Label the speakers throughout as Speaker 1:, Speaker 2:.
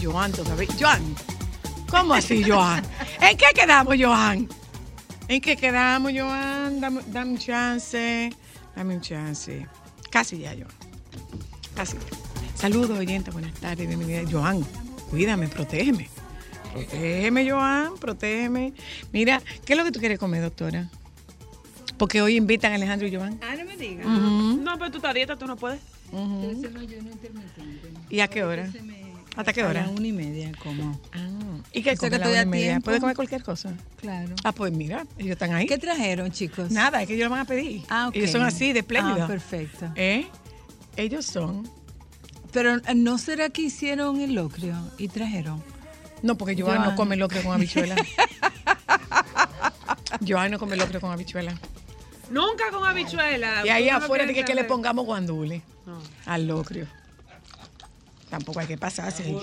Speaker 1: Joan todavía. Joan, ¿cómo así, Joan? ¿En qué quedamos, Joan? ¿En qué quedamos, Joan? Dame, dame un chance. Dame un chance. Casi ya, Joan. Casi ya. Saludos, oyentes. Buenas tardes. Bienvenida. Joan, cuídame, protégeme. Protégeme, Joan, protégeme. Mira, ¿qué es lo que tú quieres comer, doctora? Porque hoy invitan a Alejandro y Joan.
Speaker 2: Ah, no me digas.
Speaker 3: No, pero tú estás dieta, tú no puedes.
Speaker 1: ujú. ¿Y a qué hora? ¿Hasta qué
Speaker 2: A
Speaker 1: hora?
Speaker 2: la una y media, como.
Speaker 1: Ah, ¿Y qué
Speaker 2: O sea, que
Speaker 1: a la
Speaker 2: estoy
Speaker 1: una
Speaker 2: a
Speaker 1: y media?
Speaker 2: tiempo.
Speaker 1: ¿Puede comer cualquier cosa?
Speaker 2: Claro.
Speaker 1: Ah, pues mira, ellos están ahí.
Speaker 2: ¿Qué trajeron, chicos?
Speaker 1: Nada, es que ellos lo van a pedir.
Speaker 2: Ah, ok.
Speaker 1: Ellos son así, de espléndidos.
Speaker 2: Ah, perfecto.
Speaker 1: ¿Eh? Ellos son...
Speaker 2: Pero eh, ¿no será que hicieron el locrio y trajeron?
Speaker 1: No, porque Joan no come locro con habichuela. Joan no come locro con habichuela.
Speaker 3: Nunca con habichuela.
Speaker 1: Y ahí afuera de
Speaker 3: quieres
Speaker 1: que, que le pongamos guandule
Speaker 3: No.
Speaker 1: al locrio. Tampoco hay que pasarse.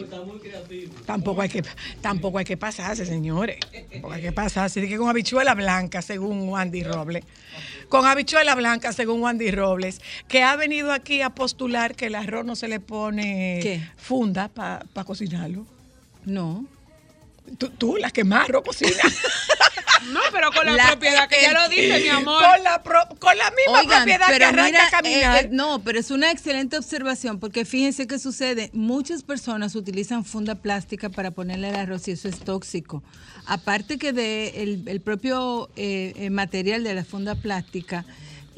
Speaker 1: Tampoco hay que, tampoco hay que pasarse, señores. Tampoco hay que pasarse. Dice que con habichuela blanca, según Wandy Robles. Con habichuela blanca, según Wandy Robles, que ha venido aquí a postular que el arroz no se le pone
Speaker 2: ¿Qué?
Speaker 1: funda para cocinarlo.
Speaker 2: No.
Speaker 1: Tú, tú, la que más arroz cocina.
Speaker 3: No, pero con la,
Speaker 2: La-
Speaker 3: propiedad que ya lo dice, mi amor.
Speaker 1: con, la pro- con la misma
Speaker 2: Oigan,
Speaker 1: propiedad que arranca
Speaker 2: mira,
Speaker 1: a caminar.
Speaker 2: eh, eh, no, pero es una excelente observación porque fíjense qué sucede. Muchas personas utilizan funda plástica para ponerle el arroz y eso es tóxico. Aparte que de el, el propio eh, eh, material de la funda plástica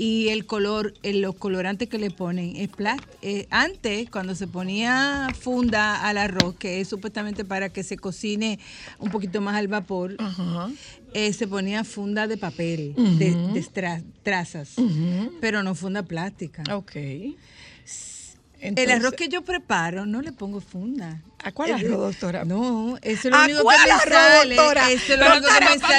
Speaker 2: y el color, el, los colorantes que le ponen es eh, antes cuando se ponía funda al arroz, que es supuestamente para que se cocine un poquito más al vapor,
Speaker 1: Ajá.
Speaker 2: eh, se ponía funda de papel, de, de tra- trazas, pero no funda plástica.
Speaker 1: Ok.
Speaker 2: El arroz que yo preparo no le pongo funda.
Speaker 1: ¿A cuál arroz, doctora?
Speaker 2: No, eso es lo
Speaker 1: ¿A
Speaker 2: único que me
Speaker 1: arroz,
Speaker 2: sale.
Speaker 1: doctora?
Speaker 2: Eso es lo único que me sale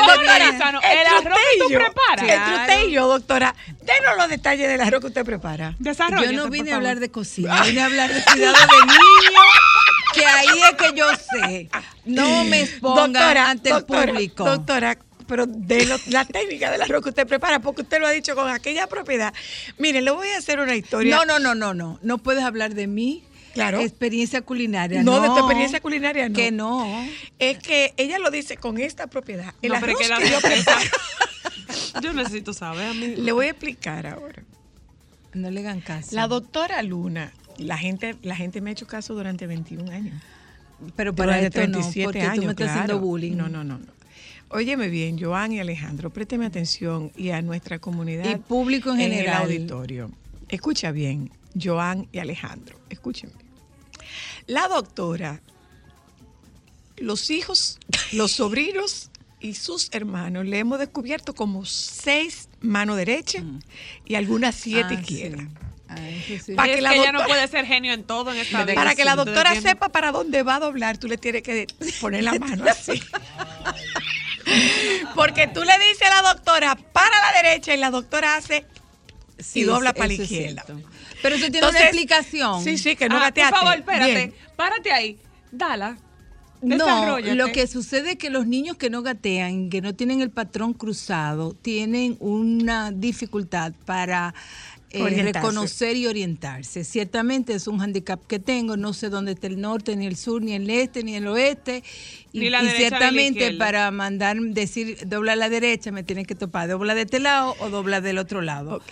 Speaker 3: el arroz que tú preparas.
Speaker 1: El trutello, doctora. Denos los detalles del arroz que usted prepara.
Speaker 3: Desarrolla.
Speaker 2: Yo no vine a hablar de cocina, vine a hablar de cuidado de niños, que ahí es que yo sé. No me exponga ante
Speaker 1: doctora,
Speaker 2: el público.
Speaker 1: Doctora, pero de lo- la técnica del arroz que usted prepara, porque usted lo ha dicho con aquella propiedad. Mire, le voy a hacer una historia.
Speaker 2: No, no, no, no, no. No puedes hablar de mi
Speaker 1: Claro.
Speaker 2: experiencia culinaria.
Speaker 1: No,
Speaker 2: No,
Speaker 1: de tu experiencia culinaria, no.
Speaker 2: Que no.
Speaker 1: Es que ella lo dice con esta propiedad. El
Speaker 3: No,
Speaker 1: arroz
Speaker 3: que la
Speaker 1: que yo preparo.
Speaker 3: Yo necesito saber a mí.
Speaker 1: Le voy a explicar ahora.
Speaker 2: No le hagan caso.
Speaker 1: La doctora Luna, la gente, la gente me ha hecho caso durante 21 años.
Speaker 2: Pero para
Speaker 1: Durante
Speaker 2: esto no,
Speaker 1: 37
Speaker 2: porque
Speaker 1: años,
Speaker 2: tú me estás
Speaker 1: claro.
Speaker 2: haciendo bullying.
Speaker 1: No, no, no, no. Óyeme bien, Joan y Alejandro, présteme atención y a nuestra comunidad.
Speaker 2: Y público en
Speaker 1: el
Speaker 2: general.
Speaker 1: auditorio. Escucha bien, Joan y Alejandro, escúchenme. La doctora, los hijos, los sobrinos y sus hermanos le hemos descubierto como seis mano derecha y algunas siete
Speaker 2: Ah,
Speaker 1: izquierdas.
Speaker 2: sí. Ah, eso sí.
Speaker 1: Pa'
Speaker 3: es
Speaker 1: que
Speaker 3: que,
Speaker 1: la
Speaker 3: ella no
Speaker 1: doctora-
Speaker 3: puede ser genio en todo en esta vida.
Speaker 1: Para que la doctora sepa para dónde va a doblar, tú le tienes que poner la mano así. Porque tú le dices a la doctora para la derecha y la doctora hace
Speaker 2: Sí,
Speaker 1: y dobla para la izquierda.
Speaker 2: Pero eso tiene
Speaker 1: Entonces,
Speaker 2: una explicación.
Speaker 1: Sí, sí, que no
Speaker 3: Ah,
Speaker 1: gateaste.
Speaker 3: Por favor, espérate.
Speaker 1: Bien.
Speaker 3: Párate ahí. Dala.
Speaker 2: No, lo que sucede es que los niños que no gatean, que no tienen el patrón cruzado, tienen una dificultad para eh, reconocer y orientarse. Ciertamente es un handicap que tengo, no sé dónde está el norte, ni el sur, ni el este, ni el oeste. Y, ciertamente para mandar decir dobla a la derecha me tienen que topar, dobla de este lado o dobla del otro lado.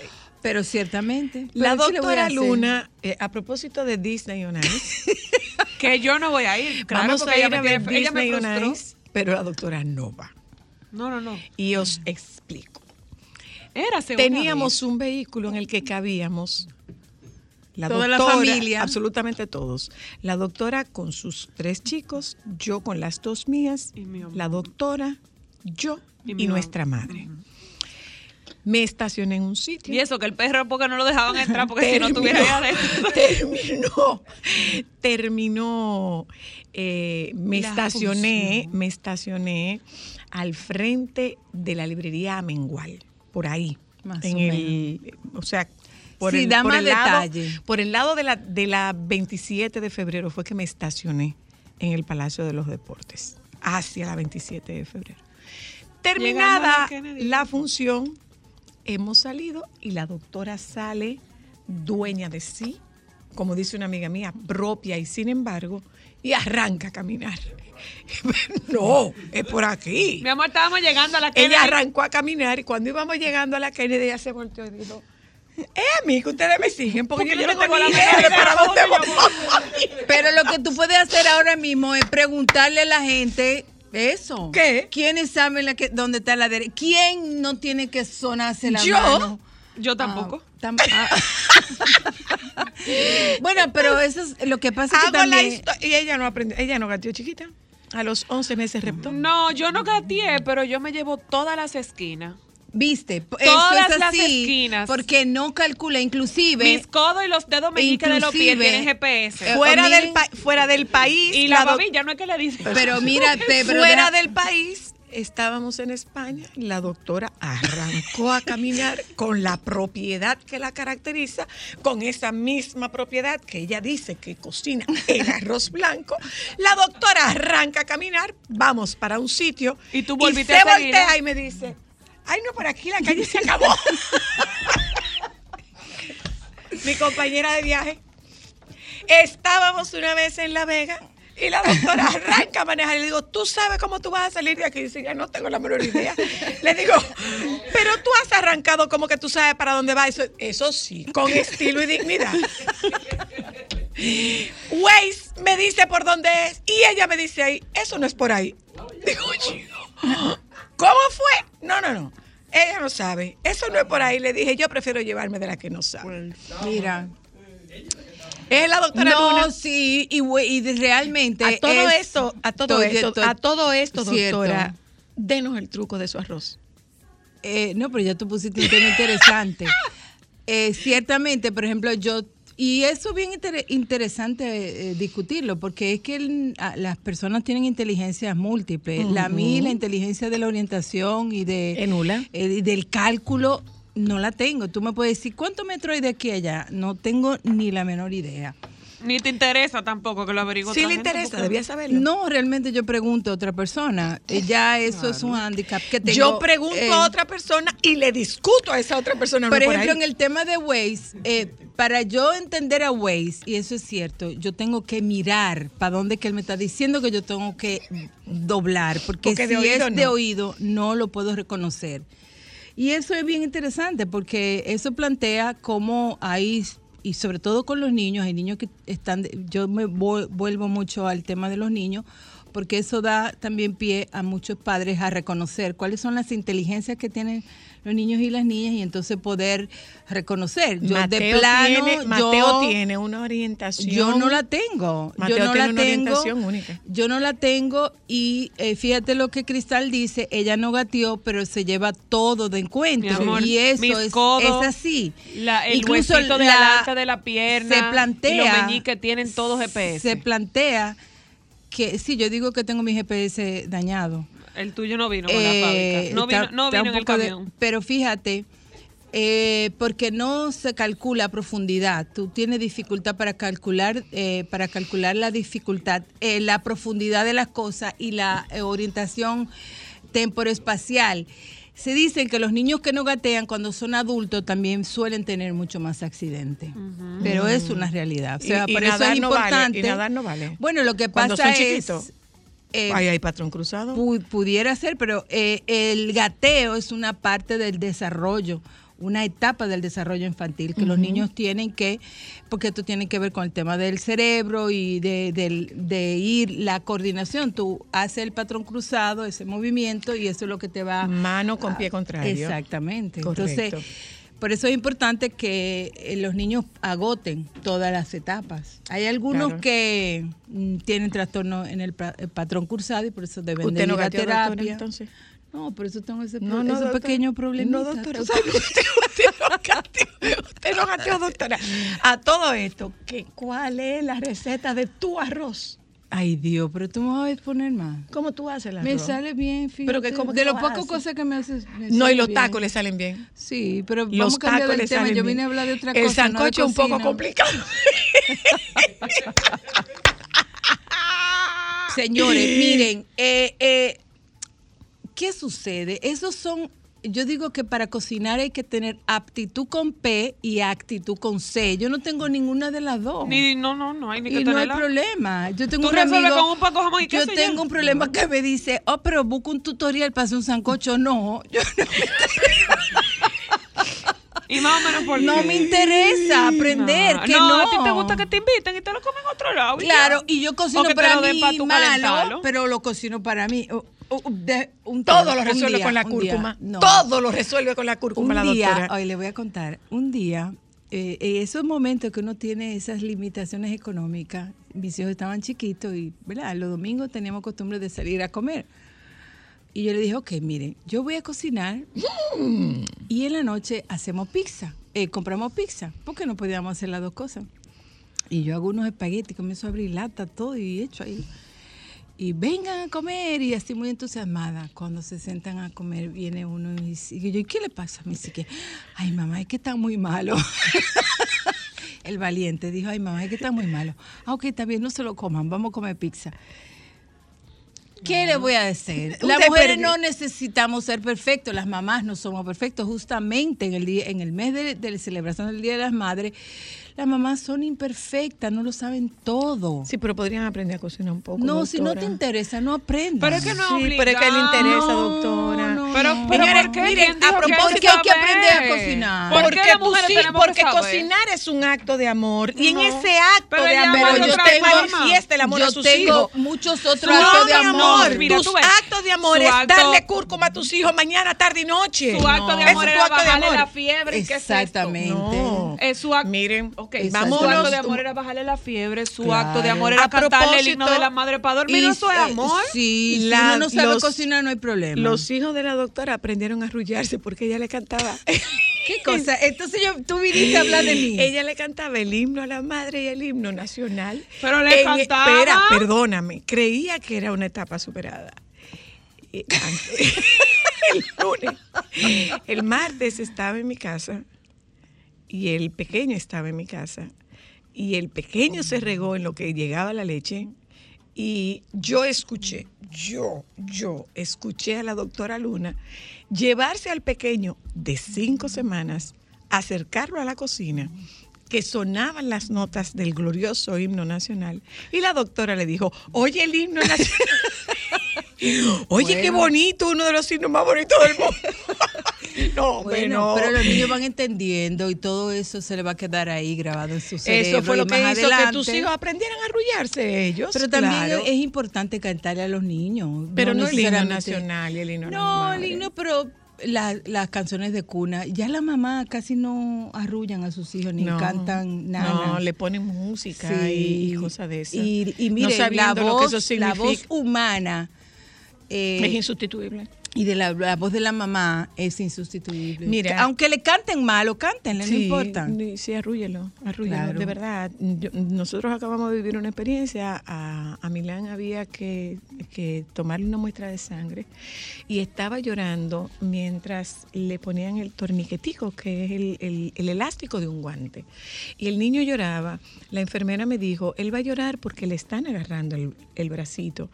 Speaker 2: Pero ciertamente.
Speaker 1: La
Speaker 2: ¿pero
Speaker 1: doctora? Luna, eh, a propósito de Disney on Ice,
Speaker 3: Que yo no voy a ir. Claro,
Speaker 1: vamos a ir
Speaker 3: ella
Speaker 1: a
Speaker 3: me
Speaker 1: ver
Speaker 3: tiene- ella me
Speaker 1: Disney on
Speaker 3: frustró.
Speaker 1: Ice, pero la doctora no va.
Speaker 3: No, no, no.
Speaker 1: Y os explico.
Speaker 3: Érase
Speaker 1: Teníamos un vehículo en el que cabíamos La
Speaker 2: Toda la
Speaker 1: doctora,
Speaker 2: familia.
Speaker 1: Absolutamente todos. La doctora con sus tres chicos, yo con las dos mías, la doctora, yo
Speaker 3: Y
Speaker 1: nuestra madre. Me estacioné en un sitio.
Speaker 3: Y eso, que el perro porque no lo dejaban entrar, porque si no estuviera allá adentro.
Speaker 1: terminó, terminó, eh, me
Speaker 2: La
Speaker 1: estacioné,
Speaker 2: función.
Speaker 1: me estacioné al frente de la librería Amengual, por ahí,
Speaker 2: Más
Speaker 1: en
Speaker 2: o
Speaker 1: el, o sea, por
Speaker 2: Sí,
Speaker 1: el,
Speaker 2: da
Speaker 1: por
Speaker 2: más
Speaker 1: el lado,
Speaker 2: detalle.
Speaker 1: por el lado de la, de la 27 de febrero fue que me estacioné en el Palacio de los Deportes, hacia la 27 de febrero. Terminada
Speaker 3: la
Speaker 1: función, hemos salido y la doctora sale dueña de sí, como dice una amiga mía, propia y sin embargo, y arranca a caminar. no, es por aquí.
Speaker 3: Mi amor, estábamos llegando a la
Speaker 1: Ella
Speaker 3: Kennedy.
Speaker 1: arrancó a caminar y cuando íbamos llegando a la Kennedy, ella se volteó y dijo, es a mí que ustedes me siguen porque,
Speaker 3: Porque
Speaker 1: yo, no tengo
Speaker 3: tengo
Speaker 1: ni
Speaker 3: la
Speaker 1: idea de para dónde.
Speaker 2: Pero lo que tú puedes hacer ahora mismo es preguntarle a la gente eso.
Speaker 1: ¿Qué?
Speaker 2: ¿Quiénes saben la que, dónde está la derecha? ¿Quién no tiene que sonarse la
Speaker 1: Yo.
Speaker 2: mano?
Speaker 3: Yo tampoco.
Speaker 2: Ah, tam- ah. bueno, pero eso es lo que pasa es que
Speaker 1: Hago la y ella no aprendió, ella no gateó chiquita. A los 11 meses reptó.
Speaker 3: No, yo no gateé, pero yo me llevo todas las esquinas.
Speaker 2: Viste,
Speaker 3: Todas
Speaker 2: eso es
Speaker 3: las esquinas.
Speaker 2: porque no calcula, inclusive...
Speaker 3: Mis codos y los dedos meñiques de los pies tienen GPS.
Speaker 2: eh,
Speaker 1: fuera, del fuera del país.
Speaker 3: y la babilla, no es que le dicen.
Speaker 2: Pero mira, pe- pero
Speaker 1: fuera
Speaker 2: deja-
Speaker 1: del país, estábamos en España. La doctora arrancó a caminar con la propiedad que la caracteriza, con esa misma propiedad que ella dice que cocina el arroz blanco. La doctora arranca a caminar, vamos para un sitio.
Speaker 3: Y tú volviste
Speaker 1: se
Speaker 3: a seguir,
Speaker 1: voltea
Speaker 3: ¿no?
Speaker 1: y me dice, ay no, por aquí la calle se acabó. Mi compañera de viaje. Estábamos una vez en La Vega y la doctora arranca a manejar. Y le digo, ¿tú sabes cómo tú vas a salir de aquí? Y dice, ya no tengo la menor idea. Le digo, pero tú has arrancado como que tú sabes para dónde vas. Eso, eso sí, con estilo y dignidad. Waze me dice por dónde es y ella me dice ahí, eso no es por ahí. Digo, chico, ¿cómo fue? No, no, no. Ella no sabe. Eso no es por ahí. Le dije, yo prefiero llevarme de la que no sabe.
Speaker 2: Mira.
Speaker 1: Es la doctora
Speaker 2: No,
Speaker 1: Luna.
Speaker 2: sí, y, realmente...
Speaker 1: A todo
Speaker 2: es-
Speaker 1: esto, a todo
Speaker 2: to-
Speaker 1: esto,
Speaker 2: to-
Speaker 1: a todo esto,
Speaker 2: cierto.
Speaker 1: doctora, denos el truco de su arroz.
Speaker 2: Eh, no, pero ya tú pusiste un tema interesante. Eh, ciertamente, por ejemplo, yo y eso es bien inter- interesante eh, discutirlo, porque es que el- a- las personas tienen inteligencias múltiples. La mí, la inteligencia de la orientación y de eh, y del cálculo, no la tengo. Tú me puedes decir, ¿cuánto metro hay de aquí a allá? No tengo ni la menor idea.
Speaker 3: Ni te interesa tampoco que lo averigüe
Speaker 1: Si
Speaker 3: otra
Speaker 1: le interesa,
Speaker 3: porque-
Speaker 1: debía saberlo.
Speaker 2: No, realmente yo pregunto a otra persona. Eh, Ya eso es un handicap que tengo.
Speaker 1: Yo pregunto
Speaker 2: eh,
Speaker 1: a otra persona y le discuto a esa otra persona. no
Speaker 2: Por
Speaker 1: por
Speaker 2: ejemplo,
Speaker 1: ahí.
Speaker 2: en el tema de Waze, eh, para yo entender a Waze, y eso es cierto, yo tengo que mirar para dónde que él me está diciendo que yo tengo que doblar, porque,
Speaker 1: Porque
Speaker 2: si
Speaker 1: de oído
Speaker 2: es de oído no lo puedo reconocer. Y eso es bien interesante porque eso plantea cómo hay, y sobre todo con los niños, hay niños que están, yo me vu- vuelvo mucho al tema de los niños, porque eso da también pie a muchos padres a reconocer cuáles son las inteligencias que tienen los niños y las niñas y entonces poder reconocer. Yo de
Speaker 1: Mateo
Speaker 2: plano,
Speaker 1: tiene,
Speaker 2: yo,
Speaker 1: Mateo tiene una orientación.
Speaker 2: yo no la tengo.
Speaker 1: Mateo
Speaker 2: yo no
Speaker 1: tiene
Speaker 2: la
Speaker 1: una
Speaker 2: tengo.
Speaker 1: orientación única.
Speaker 2: Yo no la tengo y eh, fíjate lo que Cristal dice, ella no gateó, pero se lleva todo de encuentro.
Speaker 3: Amor,
Speaker 2: y eso es,
Speaker 3: codos,
Speaker 2: es así.
Speaker 3: La, el
Speaker 2: Incluso
Speaker 3: huesito de
Speaker 2: la-
Speaker 3: de la pierna.
Speaker 2: se plantea,
Speaker 3: Y los meñiques tienen todos GPS.
Speaker 2: Se plantea que, sí, yo digo que tengo mi GPS dañado.
Speaker 3: El tuyo no vino con
Speaker 2: Eh,
Speaker 3: la fábrica. No vino,
Speaker 2: está-
Speaker 3: no vino en el
Speaker 2: de-
Speaker 3: camión.
Speaker 2: pero fíjate, eh, porque no se calcula a profundidad. Tú tienes dificultad para calcular, eh, para calcular la dificultad, eh, la profundidad de las cosas y la eh, orientación temporoespacial. Se dice que los niños que no gatean cuando son adultos también suelen tener mucho más accidentes. Pero es una realidad. O sea,
Speaker 1: Y- y
Speaker 2: por eso
Speaker 1: nadar
Speaker 2: es
Speaker 1: no vale,
Speaker 2: importante.
Speaker 1: y nadar no vale.
Speaker 2: Bueno, lo que
Speaker 1: Cuando
Speaker 2: pasa
Speaker 1: son
Speaker 2: es
Speaker 1: chiquitos.
Speaker 2: Eh,
Speaker 1: Ahí hay patrón cruzado.
Speaker 2: Pu- pudiera ser, pero eh, el gateo es una parte del desarrollo, una etapa del desarrollo infantil que los niños tienen que, porque esto tiene que ver con el tema del cerebro y de, del- de ir, la coordinación. Tú haces el patrón cruzado, ese movimiento, y eso es lo que te va
Speaker 1: Mano con pie contrario.
Speaker 2: Exactamente.
Speaker 1: Correcto.
Speaker 2: Entonces, Por eso es importante que eh, los niños agoten todas las etapas. Hay algunos
Speaker 1: Claro.
Speaker 2: que mm, tienen trastorno en el, pa- el patrón cursado y por eso deben
Speaker 1: ¿Usted
Speaker 2: de
Speaker 1: no
Speaker 2: ir a terapia.
Speaker 1: entonces?
Speaker 2: No, por eso tengo ese,
Speaker 1: No, no,
Speaker 2: ese pequeño problema.
Speaker 1: No, doctora, usted, usted, usted no gateó, usted no gateó, doctora. A todo esto, ¿qué, ¿cuál es la receta de tu arroz?
Speaker 2: Ay, Dios, pero tú me vas a poner más.
Speaker 1: ¿Cómo tú haces el arroz?
Speaker 2: Me sale bien, fíjate.
Speaker 1: Pero que ¿cómo
Speaker 2: de
Speaker 1: lo haces?
Speaker 2: cosas que me haces. me
Speaker 1: No, y los
Speaker 2: bien.
Speaker 1: tacos le salen bien.
Speaker 2: Sí, pero
Speaker 1: Los
Speaker 2: vamos a cambiar
Speaker 1: tacos
Speaker 2: del tema.
Speaker 1: salen
Speaker 2: Yo
Speaker 1: bien.
Speaker 2: vine a hablar de otra
Speaker 1: El
Speaker 2: cosa. de
Speaker 1: sancocho es un poco complicado.
Speaker 2: Señores, miren, eh, eh, ¿qué sucede? Esos son, yo digo que para cocinar hay que tener aptitud con P y actitud con C. Yo no tengo ninguna de las dos.
Speaker 3: Ni, no, no, no hay ni que
Speaker 2: y no hay problema. Yo tengo
Speaker 3: Tú
Speaker 2: un amigo-
Speaker 3: con un pan con jamón y
Speaker 2: Yo
Speaker 3: ya.
Speaker 2: tengo un problema que me dice, oh, pero busco un tutorial para hacer un sancocho. No, yo no,
Speaker 3: Y más o menos por
Speaker 2: no
Speaker 3: qué.
Speaker 2: me interesa aprender.
Speaker 3: No,
Speaker 2: que
Speaker 3: no,
Speaker 2: no,
Speaker 3: a ti te gusta que te inviten y te lo comen en otro lado.
Speaker 2: Claro, y yo cocino para mí
Speaker 3: pa'
Speaker 2: malo, pero lo cocino para mí. De- un
Speaker 1: Todo lo resuelve
Speaker 2: día,
Speaker 1: con la
Speaker 2: día.
Speaker 1: cúrcuma.
Speaker 2: No.
Speaker 1: Todo lo resuelve con la cúrcuma la
Speaker 2: un día,
Speaker 1: doctora.
Speaker 2: hoy le voy a contar, un día, eh, en esos momentos que uno tiene esas limitaciones económicas, mis hijos estaban chiquitos y, ¿verdad? Los domingos teníamos costumbre de salir a comer. Y yo le dije, ok, miren, yo voy a cocinar y en la noche hacemos pizza, eh, compramos pizza, porque no podíamos hacer las dos cosas. Y yo hago unos espaguetis, comienzo a abrir lata, todo y hecho ahí. Y vengan a comer y así muy entusiasmada. Cuando se sentan a comer viene uno y dice, y yo, ¿y qué le pasa? Me dice que, ay mamá, es que está muy malo. El valiente dijo, ay mamá, es que está muy malo. Ah, ok, está bien, no se lo coman, vamos a comer pizza. ¿Qué le voy a decir? Las mujeres no necesitamos ser perfectos, las mamás no somos perfectos. Justamente en el día, en el mes de, de la celebración del Día de las Madres, las mamás son imperfectas, no lo saben todo.
Speaker 1: Sí, pero podrían aprender a cocinar un poco.
Speaker 2: no, si no te interesa, no aprendas.
Speaker 3: Pero es que no
Speaker 1: Sí, pero es que le interesa,
Speaker 2: No,
Speaker 1: doctora.
Speaker 2: no,
Speaker 3: Pero,
Speaker 2: no.
Speaker 3: pero ¿por qué?
Speaker 1: miren,
Speaker 3: ¿Quién dijo
Speaker 1: a propósito
Speaker 3: que
Speaker 2: hay que aprender a cocinar.
Speaker 3: ¿Por qué
Speaker 1: porque tú sí- porque cocinar es un acto de amor y en ese acto
Speaker 3: Pero
Speaker 1: de amor yo tengo el amor
Speaker 2: yo
Speaker 1: a sus
Speaker 2: tengo
Speaker 1: hijos.
Speaker 2: muchos otros
Speaker 1: No,
Speaker 2: actos de
Speaker 1: mi
Speaker 2: amor.
Speaker 3: Mira,
Speaker 1: tus actos de amor es darle cúrcuma a tus hijos mañana, tarde y noche.
Speaker 3: Su acto de amor
Speaker 1: es
Speaker 3: era bajarle la fiebre.
Speaker 2: Exactamente.
Speaker 3: Es su acto.
Speaker 1: Miren,
Speaker 3: Ok,
Speaker 2: Exacto.
Speaker 3: su acto de amor era bajarle la fiebre, su
Speaker 2: Claro.
Speaker 3: acto de amor era
Speaker 1: A
Speaker 3: cantarle el himno de la madre para dormir.
Speaker 2: Y,
Speaker 3: eso es
Speaker 2: eh,
Speaker 3: amor.
Speaker 2: Sí, si
Speaker 1: La-
Speaker 2: uno no sabe
Speaker 1: los-
Speaker 2: cocinar no hay problema.
Speaker 1: Los hijos de la doctora aprendieron a arrullarse porque ella le cantaba.
Speaker 2: ¿Qué cosa? Entonces yo, tú viniste a hablar de mí.
Speaker 1: Ella le cantaba el himno a la madre y el himno nacional.
Speaker 3: Pero le
Speaker 1: En-
Speaker 3: cantaba.
Speaker 1: Espera, perdóname. Creía que era una etapa superada. Antes- el lunes. El martes estaba en mi casa y el pequeño estaba en mi casa. Y el pequeño se regó en lo que llegaba la leche. Y yo escuché, yo, yo escuché a la doctora Luna llevarse al pequeño de cinco semanas, acercarlo a la cocina, que sonaban las notas del glorioso himno nacional. Y la doctora le dijo, oye el himno nacional. Oye, qué bonito, uno de los himnos más bonitos del mundo. no,
Speaker 2: Bueno, pero los niños van entendiendo y todo eso se le va a quedar ahí grabado en su cerebro.
Speaker 1: Eso fue lo
Speaker 2: y
Speaker 1: que
Speaker 2: más
Speaker 1: hizo que
Speaker 2: adelante-
Speaker 1: tus hijos aprendieran a arrullarse ellos.
Speaker 2: Pero también
Speaker 1: claro.
Speaker 2: es importante cantarle a los niños.
Speaker 1: Pero no, el himno nacional y el himno
Speaker 2: No, el himno, pero la- las canciones de cuna. Ya las mamás casi no arrullan a sus hijos ni
Speaker 1: No,
Speaker 2: cantan nada.
Speaker 1: No, le ponen música y, y cosas de esas.
Speaker 2: Y, y
Speaker 1: No
Speaker 2: mire, la
Speaker 1: sabiendo lo que
Speaker 2: voz,
Speaker 1: eso
Speaker 2: la voz humana eh,
Speaker 1: es insustituible.
Speaker 2: y de la, la voz de la mamá es insustituible.
Speaker 1: Mira.
Speaker 2: aunque le canten mal o cántenle, no
Speaker 1: Sí,
Speaker 2: importa.
Speaker 1: ni- Sí, arrúllelo.
Speaker 2: Claro.
Speaker 1: De verdad, yo- nosotros acabamos de vivir una experiencia. A, a Milán había que, que tomarle una muestra de sangre y estaba llorando mientras le ponían el torniquetico, que es el, el- el elástico de un guante. Y el niño lloraba. La enfermera me dijo, él va a llorar porque le están agarrando el, el bracito,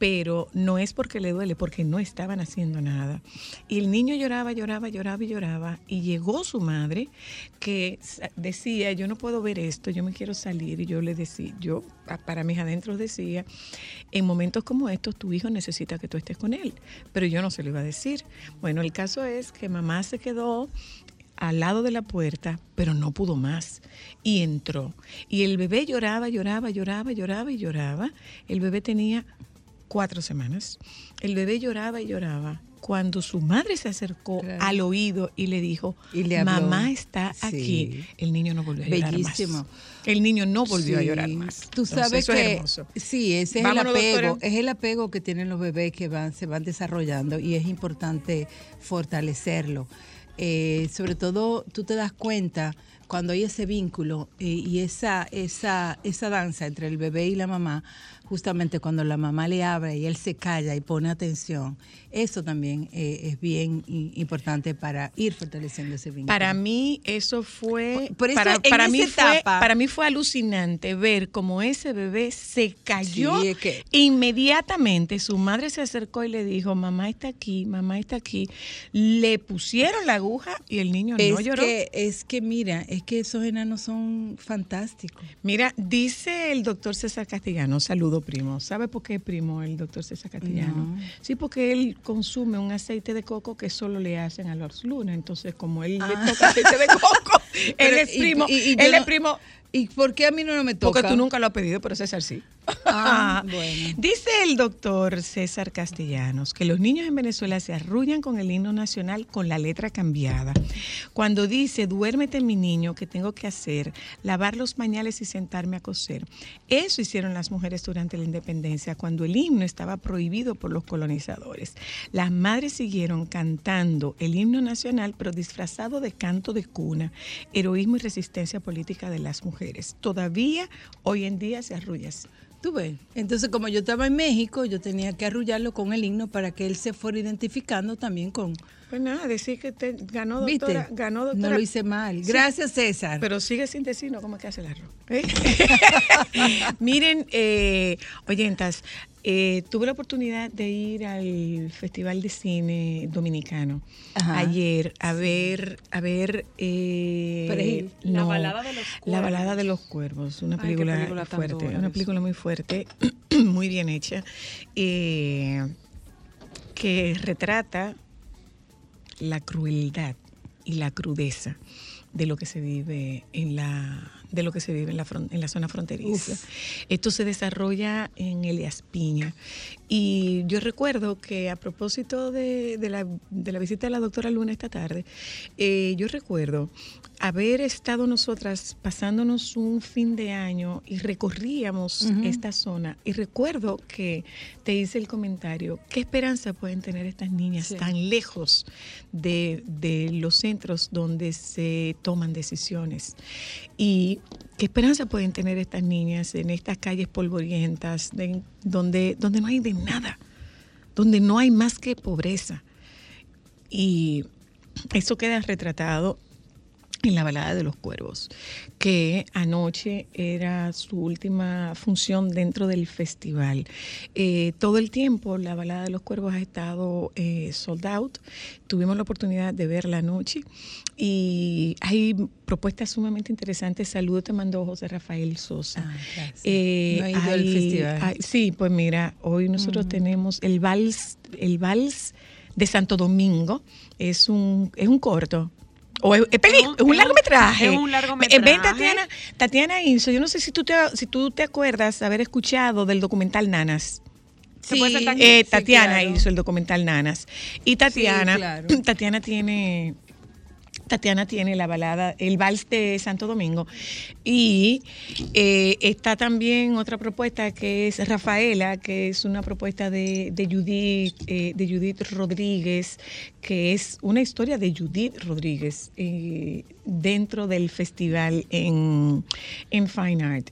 Speaker 1: pero no es porque le duele, porque no estaban haciendo nada. Y el niño lloraba, lloraba, lloraba y lloraba. Y llegó su madre que decía, yo no puedo ver esto, yo me quiero salir. Y yo le decía, yo para mis adentros decía, en momentos como estos tu hijo necesita que tú estés con él. Pero yo no se lo iba a decir. Bueno, el caso es que mamá se quedó al lado de la puerta, pero no pudo más. Y entró. Y el bebé lloraba, lloraba, lloraba, lloraba y lloraba. El bebé tenía cuatro semanas. El bebé lloraba y lloraba. cuando su madre se acercó
Speaker 2: Claro.
Speaker 1: al oído y le dijo,
Speaker 2: Y le habló.
Speaker 1: mamá está
Speaker 2: Sí.
Speaker 1: aquí, el niño no volvió a llorar
Speaker 2: Bellísimo.
Speaker 1: más. El niño no volvió a llorar más.
Speaker 2: Tú
Speaker 1: Entonces,
Speaker 2: sabes
Speaker 1: eso es
Speaker 2: que
Speaker 1: hermoso.
Speaker 2: sí, ese es el apego,
Speaker 1: doctora.
Speaker 2: es el apego que tienen los bebés que van se van desarrollando y es importante fortalecerlo. Eh, sobre todo tú te das cuenta cuando hay ese vínculo eh, y esa esa esa danza entre el bebé y la mamá, justamente cuando la mamá le habla y él se calla y pone atención, eso también eh, es bien importante para ir fortaleciendo ese vínculo.
Speaker 1: Para mí eso fue
Speaker 2: Por- por eso,
Speaker 1: para, mí fue para mí fue alucinante ver cómo ese bebé se cayó
Speaker 2: Sí, es que-
Speaker 1: inmediatamente su madre se acercó y le dijo mamá está aquí mamá está aquí le pusieron la aguja y el niño
Speaker 2: es
Speaker 1: no lloró
Speaker 2: que es que mira, es que esos enanos son fantásticos.
Speaker 1: Mira, dice el doctor César Castellano, saludo primo. ¿Sabe por qué primo el doctor César Castellano?
Speaker 2: No.
Speaker 1: Sí, porque él consume un aceite de coco que solo le hacen a los lunes. Entonces, como él
Speaker 2: Ah.
Speaker 1: le toca aceite de coco, él
Speaker 2: Pero,
Speaker 1: es primo.
Speaker 2: y- y yo
Speaker 1: él es primo.
Speaker 2: ¿Y por qué a mí no me toca?
Speaker 1: Porque tú nunca lo has pedido, pero César sí.
Speaker 2: Ah, bueno.
Speaker 1: Dice el doctor César Castellanos que los niños en Venezuela se arrullan con el himno nacional con la letra cambiada. Cuando dice, duérmete mi niño, ¿qué tengo que hacer? Lavar los pañales y sentarme a coser. Eso hicieron las mujeres durante la independencia, cuando el himno estaba prohibido por los colonizadores. Las madres siguieron cantando el himno nacional, pero disfrazado de canto de cuna, heroísmo y resistencia política de las mujeres. Todavía hoy en día se arrulla así.
Speaker 2: Tú ves. Entonces, como yo estaba en México, yo tenía que arrullarlo con el himno para que él se fuera identificando también con.
Speaker 1: Pues nada, decir que te ganó
Speaker 2: ¿Viste?
Speaker 1: doctora, ganó doctora.
Speaker 2: No lo hice mal.
Speaker 1: Sí.
Speaker 2: Gracias, César.
Speaker 1: Pero sigue sin decirnos cómo es que hace el arroz. ¿eh? Miren, eh, oyentas, eh, tuve la oportunidad de ir al Festival de Cine Dominicano
Speaker 2: Ajá.
Speaker 1: ayer a ver, a ver, eh.
Speaker 3: La balada de los
Speaker 1: La
Speaker 3: cuervos.
Speaker 1: balada de los cuervos, una
Speaker 3: Ay,
Speaker 1: película, fuerte, una
Speaker 3: eso.
Speaker 1: película muy fuerte, muy bien hecha, eh, que retrata la crueldad y la crudeza de lo que se vive en la de lo que se vive en la, fron- en la zona fronteriza. Esto se desarrolla en Elias Piña. Y yo recuerdo que a propósito de, de la, de la visita de la doctora Luna esta tarde, eh, yo recuerdo haber estado nosotras pasándonos un fin de año y recorríamos esta zona. Y recuerdo que te hice el comentario, ¿qué esperanza pueden tener estas niñas
Speaker 2: Sí.
Speaker 1: tan lejos de, de los centros donde se toman decisiones? Y qué esperanza pueden tener estas niñas en estas calles polvorientas, de- donde, donde no hay de nada, donde no hay más que pobreza. Y eso queda retratado en la balada de los cuervos, que anoche era su última función dentro del festival. Eh, todo el tiempo la balada de los cuervos ha estado eh, sold out. Tuvimos la oportunidad de verla anoche y hay propuestas sumamente interesantes. Saludos te mandó José Rafael Sosa.
Speaker 2: Ah, gracias.
Speaker 1: Eh,
Speaker 2: No he ido al festival.
Speaker 1: hay- sí, pues mira, hoy nosotros tenemos el vals, el vals de Santo Domingo. Es un, es un corto. O es, es peli-
Speaker 3: Es un-
Speaker 1: es un
Speaker 3: es
Speaker 1: largometraje.
Speaker 3: es un largometraje.
Speaker 1: Ven, Tatiana, Tatiana Inso, yo no sé si tú te, si tú te acuerdas haber escuchado del documental Nanas.
Speaker 3: Se puede ser tan-
Speaker 1: Eh,
Speaker 2: sí,
Speaker 1: Tatiana
Speaker 2: claro.
Speaker 1: hizo el documental Nanas. Y Tatiana,
Speaker 2: claro.
Speaker 1: Tatiana tiene Tatiana tiene la balada, el vals de Santo Domingo. Y eh, está también otra propuesta que es Rafaela, que es una propuesta de, Judith, eh, de Judith Rodríguez, que es una historia de Judith Rodríguez eh, dentro del festival en, en Fine Art.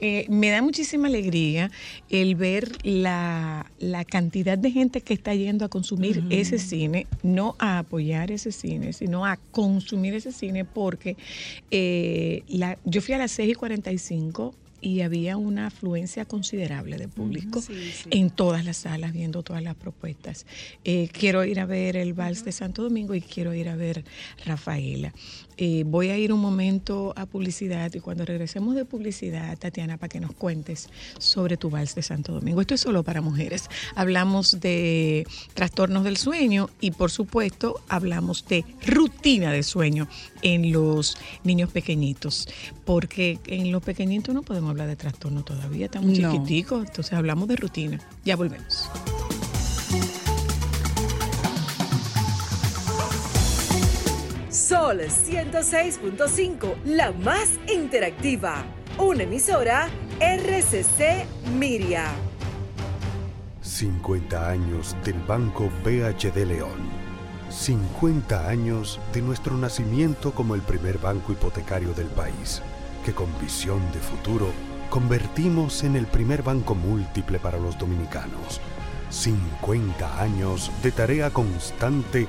Speaker 1: Eh, me da muchísima alegría el ver la, la cantidad de gente que está yendo a consumir ese cine, no a apoyar ese cine, sino a consumir ese cine, porque eh, la, yo fui a las 6 y 45 y había una afluencia considerable de público en todas las salas viendo todas las propuestas. Eh, quiero ir a ver el Vals de Santo Domingo y quiero ir a ver Rafaela. Eh, voy a ir un momento a publicidad y cuando regresemos de publicidad, Tatiana, para que nos cuentes sobre tu Vals de Santo Domingo. Esto es solo para mujeres. Hablamos de trastornos del sueño y por supuesto hablamos de rutina de sueño en los niños pequeñitos, porque en los pequeñitos no podemos hablar de trastorno todavía, estamos
Speaker 2: No.
Speaker 1: chiquiticos, entonces hablamos de rutina. Ya volvemos.
Speaker 4: Sol 106.5, la más interactiva. Una emisora RCC Miria.
Speaker 5: 50 años del Banco BHD León. 50 años de nuestro nacimiento como el primer banco hipotecario del país, que con visión de futuro convertimos en el primer banco múltiple para los dominicanos. 50 años de tarea constante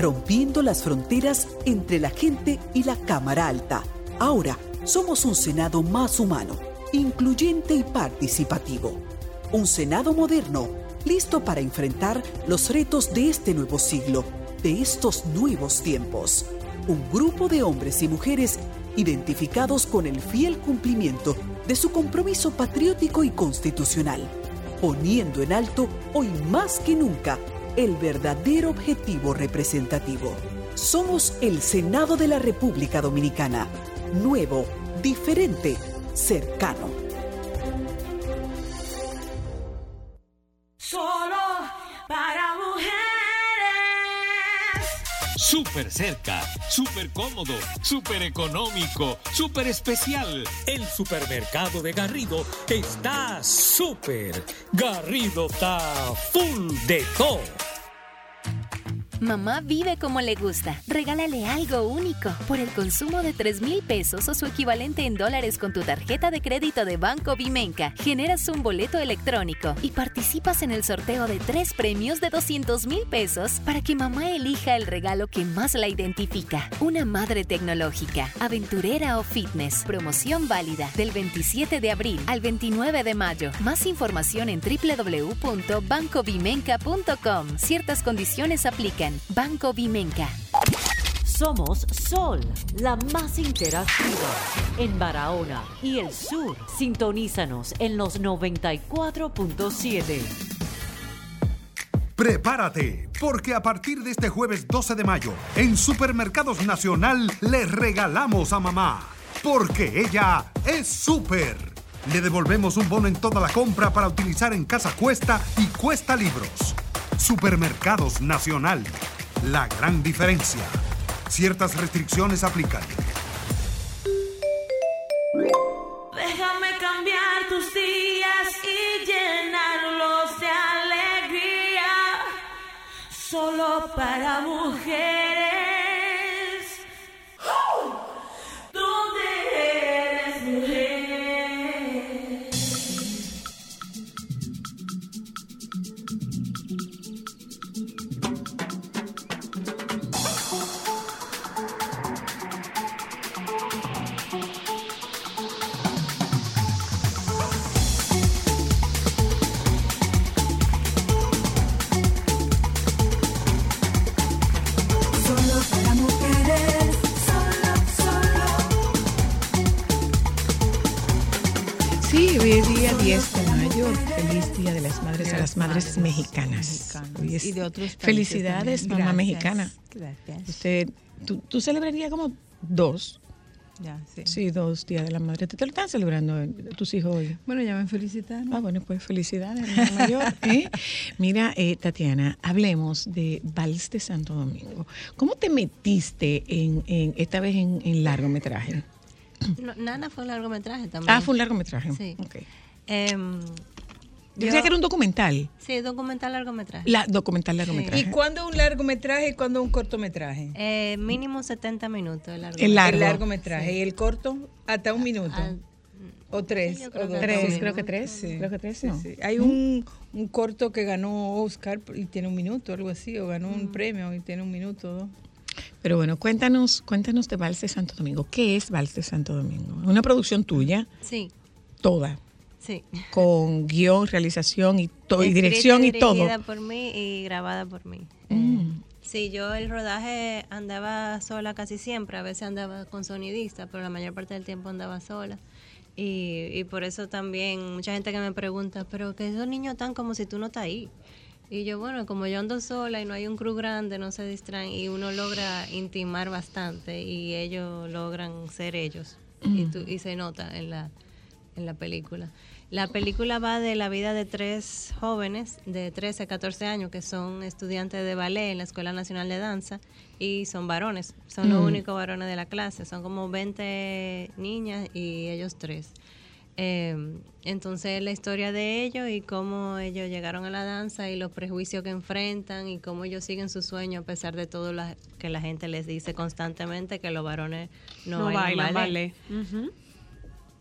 Speaker 6: rompiendo las fronteras entre la gente y la Cámara Alta. Ahora somos un Senado más humano, incluyente y participativo. Un Senado moderno, listo para enfrentar los retos de este nuevo siglo, de estos nuevos tiempos. Un grupo de hombres y mujeres identificados con el fiel cumplimiento de su compromiso patriótico y constitucional, poniendo en alto hoy más que nunca el verdadero objetivo representativo. Somos el Senado de la República Dominicana, nuevo, diferente, cercano.
Speaker 7: Solo para mujeres.
Speaker 8: Súper cerca, súper cómodo, súper económico, súper especial. El supermercado de Garrido está súper. Garrido está full de todo.
Speaker 9: Mamá vive como le gusta. Regálale algo único. Por el consumo de 3 mil pesos o su equivalente en dólares con tu tarjeta de crédito de Banco Vimenca, generas un boleto electrónico y participas en el sorteo de tres premios de 200 mil pesos para que mamá elija el regalo que más la identifica. Una madre tecnológica, aventurera o fitness. Promoción válida del 27 de abril al 29 de mayo. Más información en www.bancovimenca.com. Ciertas condiciones aplican. Banco Vimenca.
Speaker 10: Somos Sol, la más interactiva en Barahona y el sur. Sintonízanos en los 94.7.
Speaker 11: Prepárate, porque a partir de este jueves 12 de mayo, en Supermercados Nacional le regalamos a mamá, porque ella es súper. Le devolvemos un bono en toda la compra para utilizar en Casa Cuesta y Cuesta Libros. Supermercados Nacional, la gran diferencia. Ciertas restricciones aplican.
Speaker 7: Déjame cambiar tus días y llenarlos de alegría. Solo para mujeres.
Speaker 1: Las Madres mexicanas.
Speaker 2: Y de otros países
Speaker 1: Felicidades,
Speaker 2: también.
Speaker 1: mamá
Speaker 2: Gracias.
Speaker 1: mexicana.
Speaker 2: Gracias.
Speaker 1: Usted, tú, tú celebrarías como dos.
Speaker 2: Ya, sí.
Speaker 1: Sí, dos días de la madre. ¿Te, te lo están celebrando eh, tus hijos hoy?
Speaker 2: Bueno, ya me felicitaron.
Speaker 1: Ah, bueno, pues felicidades, mayor. ¿eh? Mira, eh, Tatiana, hablemos de Vals de Santo Domingo. ¿Cómo te metiste en, en esta vez en, en largometraje?
Speaker 12: No, Nana fue un largometraje también.
Speaker 1: Ah, fue un largometraje.
Speaker 12: Sí.
Speaker 1: Ok.
Speaker 12: Em,
Speaker 1: Yo decía que era un documental.
Speaker 12: Sí, documental largometraje.
Speaker 1: La, documental largometraje.
Speaker 2: ¿Y cuándo un largometraje y cuándo un cortometraje?
Speaker 12: Eh, mínimo 70 minutos el largometraje.
Speaker 1: El largo.
Speaker 2: El largometraje. ¿Y el corto? Hasta un minuto. o tres.
Speaker 12: sí,
Speaker 2: o
Speaker 12: creo
Speaker 2: dos.
Speaker 1: Tres,
Speaker 12: Sí.
Speaker 1: creo que tres.
Speaker 2: Sí.
Speaker 1: Creo que tres,
Speaker 2: Sí,
Speaker 1: ¿no?
Speaker 2: sí. Hay un, un corto que ganó Oscar y tiene un minuto, algo así, o ganó un premio y tiene un minuto o dos.
Speaker 1: Pero bueno, cuéntanos, cuéntanos de Vals de Santo Domingo. ¿Qué es Vals de Santo Domingo? Una producción tuya,
Speaker 12: Sí,
Speaker 1: toda,
Speaker 12: sí.
Speaker 1: con guion, realización y, to- y dirección y todo.
Speaker 12: dirigida por mí y grabada por mí.
Speaker 1: Mm.
Speaker 12: Sí, yo el rodaje andaba sola casi siempre, a veces andaba con sonidista, pero la mayor parte del tiempo andaba sola. Y, y por eso también mucha gente que me pregunta, pero que esos niños están como si tú no estás ahí. Y yo, bueno, como yo ando sola y no hay un crew grande, no se distraen y uno logra intimar bastante y ellos logran ser ellos. Y, tú- y se nota en la, en la película. La película va de la vida de tres jóvenes de 13 a 14 años que son estudiantes de ballet en la Escuela Nacional de Danza y son varones, son los
Speaker 13: Mm.
Speaker 12: únicos varones de la clase, son como 20 niñas y ellos tres. Eh, entonces la historia de ellos y cómo ellos llegaron a la danza y los prejuicios que enfrentan y cómo ellos siguen su sueño a pesar de todo lo que la gente les dice constantemente que los varones no,
Speaker 3: No
Speaker 12: bailan,
Speaker 3: bailan
Speaker 12: ballet.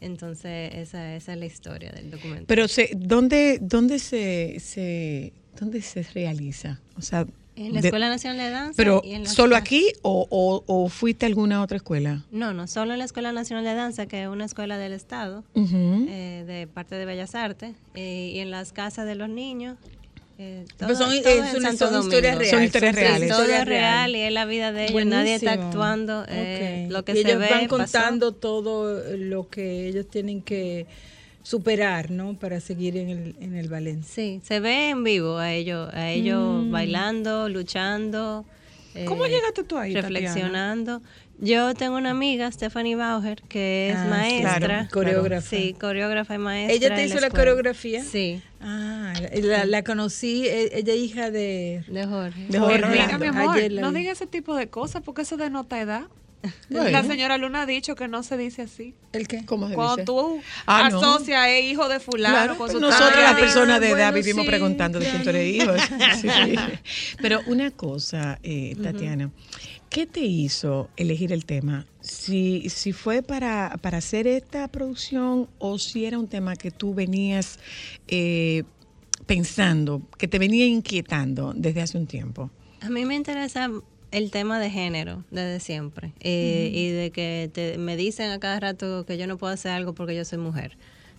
Speaker 12: Entonces esa, esa es la historia del documento.
Speaker 1: Pero se, ¿dónde, dónde se, se, dónde se realiza? O sea,
Speaker 12: En la Escuela Nacional de Danza.
Speaker 1: Pero
Speaker 12: y en la
Speaker 1: solo
Speaker 12: escuela-
Speaker 1: aquí o, o, o fuiste a alguna otra escuela?
Speaker 12: No, no, solo en la Escuela Nacional de Danza, que es una escuela del Estado, eh, de parte de Bellas Artes, eh, y en las casas de los niños. Eh,
Speaker 2: Pues
Speaker 12: todo-
Speaker 2: son-
Speaker 12: todo
Speaker 2: es
Speaker 12: en
Speaker 2: una-
Speaker 12: Santo
Speaker 2: son
Speaker 12: Domingo.
Speaker 2: historias reales, Son historias reales.
Speaker 12: todo
Speaker 2: historia
Speaker 12: es real y es la vida de ellos. Nadie está
Speaker 2: Buenísimo.
Speaker 12: actuando. eh,
Speaker 2: Ok.
Speaker 12: Lo que
Speaker 2: y
Speaker 12: se
Speaker 2: ellos
Speaker 12: ve
Speaker 2: van
Speaker 12: pasó.
Speaker 2: contando todo lo que ellos tienen que superar, ¿no? Para seguir en el, en el ballet.
Speaker 12: Sí, se ve en vivo a ellos, a ellos
Speaker 2: Mm.
Speaker 12: bailando, luchando.
Speaker 3: ¿Cómo
Speaker 12: eh,
Speaker 3: llegaste tú ahí, Tatiana?
Speaker 12: Yo tengo una amiga, Stephanie Bauer, que es
Speaker 2: Ah,
Speaker 12: maestra.
Speaker 2: claro, coreógrafa.
Speaker 12: Sí, coreógrafa y maestra.
Speaker 2: ¿Ella te hizo la coreografía?
Speaker 12: Sí.
Speaker 2: Ah, la, la conocí, e- ella hija de...
Speaker 12: De Jorge.
Speaker 2: De Jorge.
Speaker 3: Mira, mi amor,
Speaker 2: Ayer la
Speaker 3: no diga ese tipo de cosas porque eso denota edad.
Speaker 1: Bueno.
Speaker 3: La señora Luna ha dicho que no se dice así.
Speaker 2: ¿El qué?
Speaker 1: ¿Cómo se
Speaker 3: Cuando
Speaker 1: dice?
Speaker 3: tú
Speaker 1: Ah, no.
Speaker 3: asocias a hijo de fulano
Speaker 1: Claro,
Speaker 3: con su
Speaker 1: nosotras
Speaker 3: talla.
Speaker 1: las personas de edad
Speaker 2: bueno,
Speaker 1: vivimos
Speaker 2: sí,
Speaker 1: preguntando de quién tú eres hijo. Sí, sí. Pero una cosa, eh, Tatiana, ¿qué te hizo elegir el tema? Si, si fue para, para hacer esta producción o si era un tema que tú venías eh, pensando, que te venía inquietando desde hace un tiempo.
Speaker 12: A mí me interesa el tema de género desde siempre eh, y de que te- me dicen a cada rato que yo no puedo hacer algo porque yo soy mujer.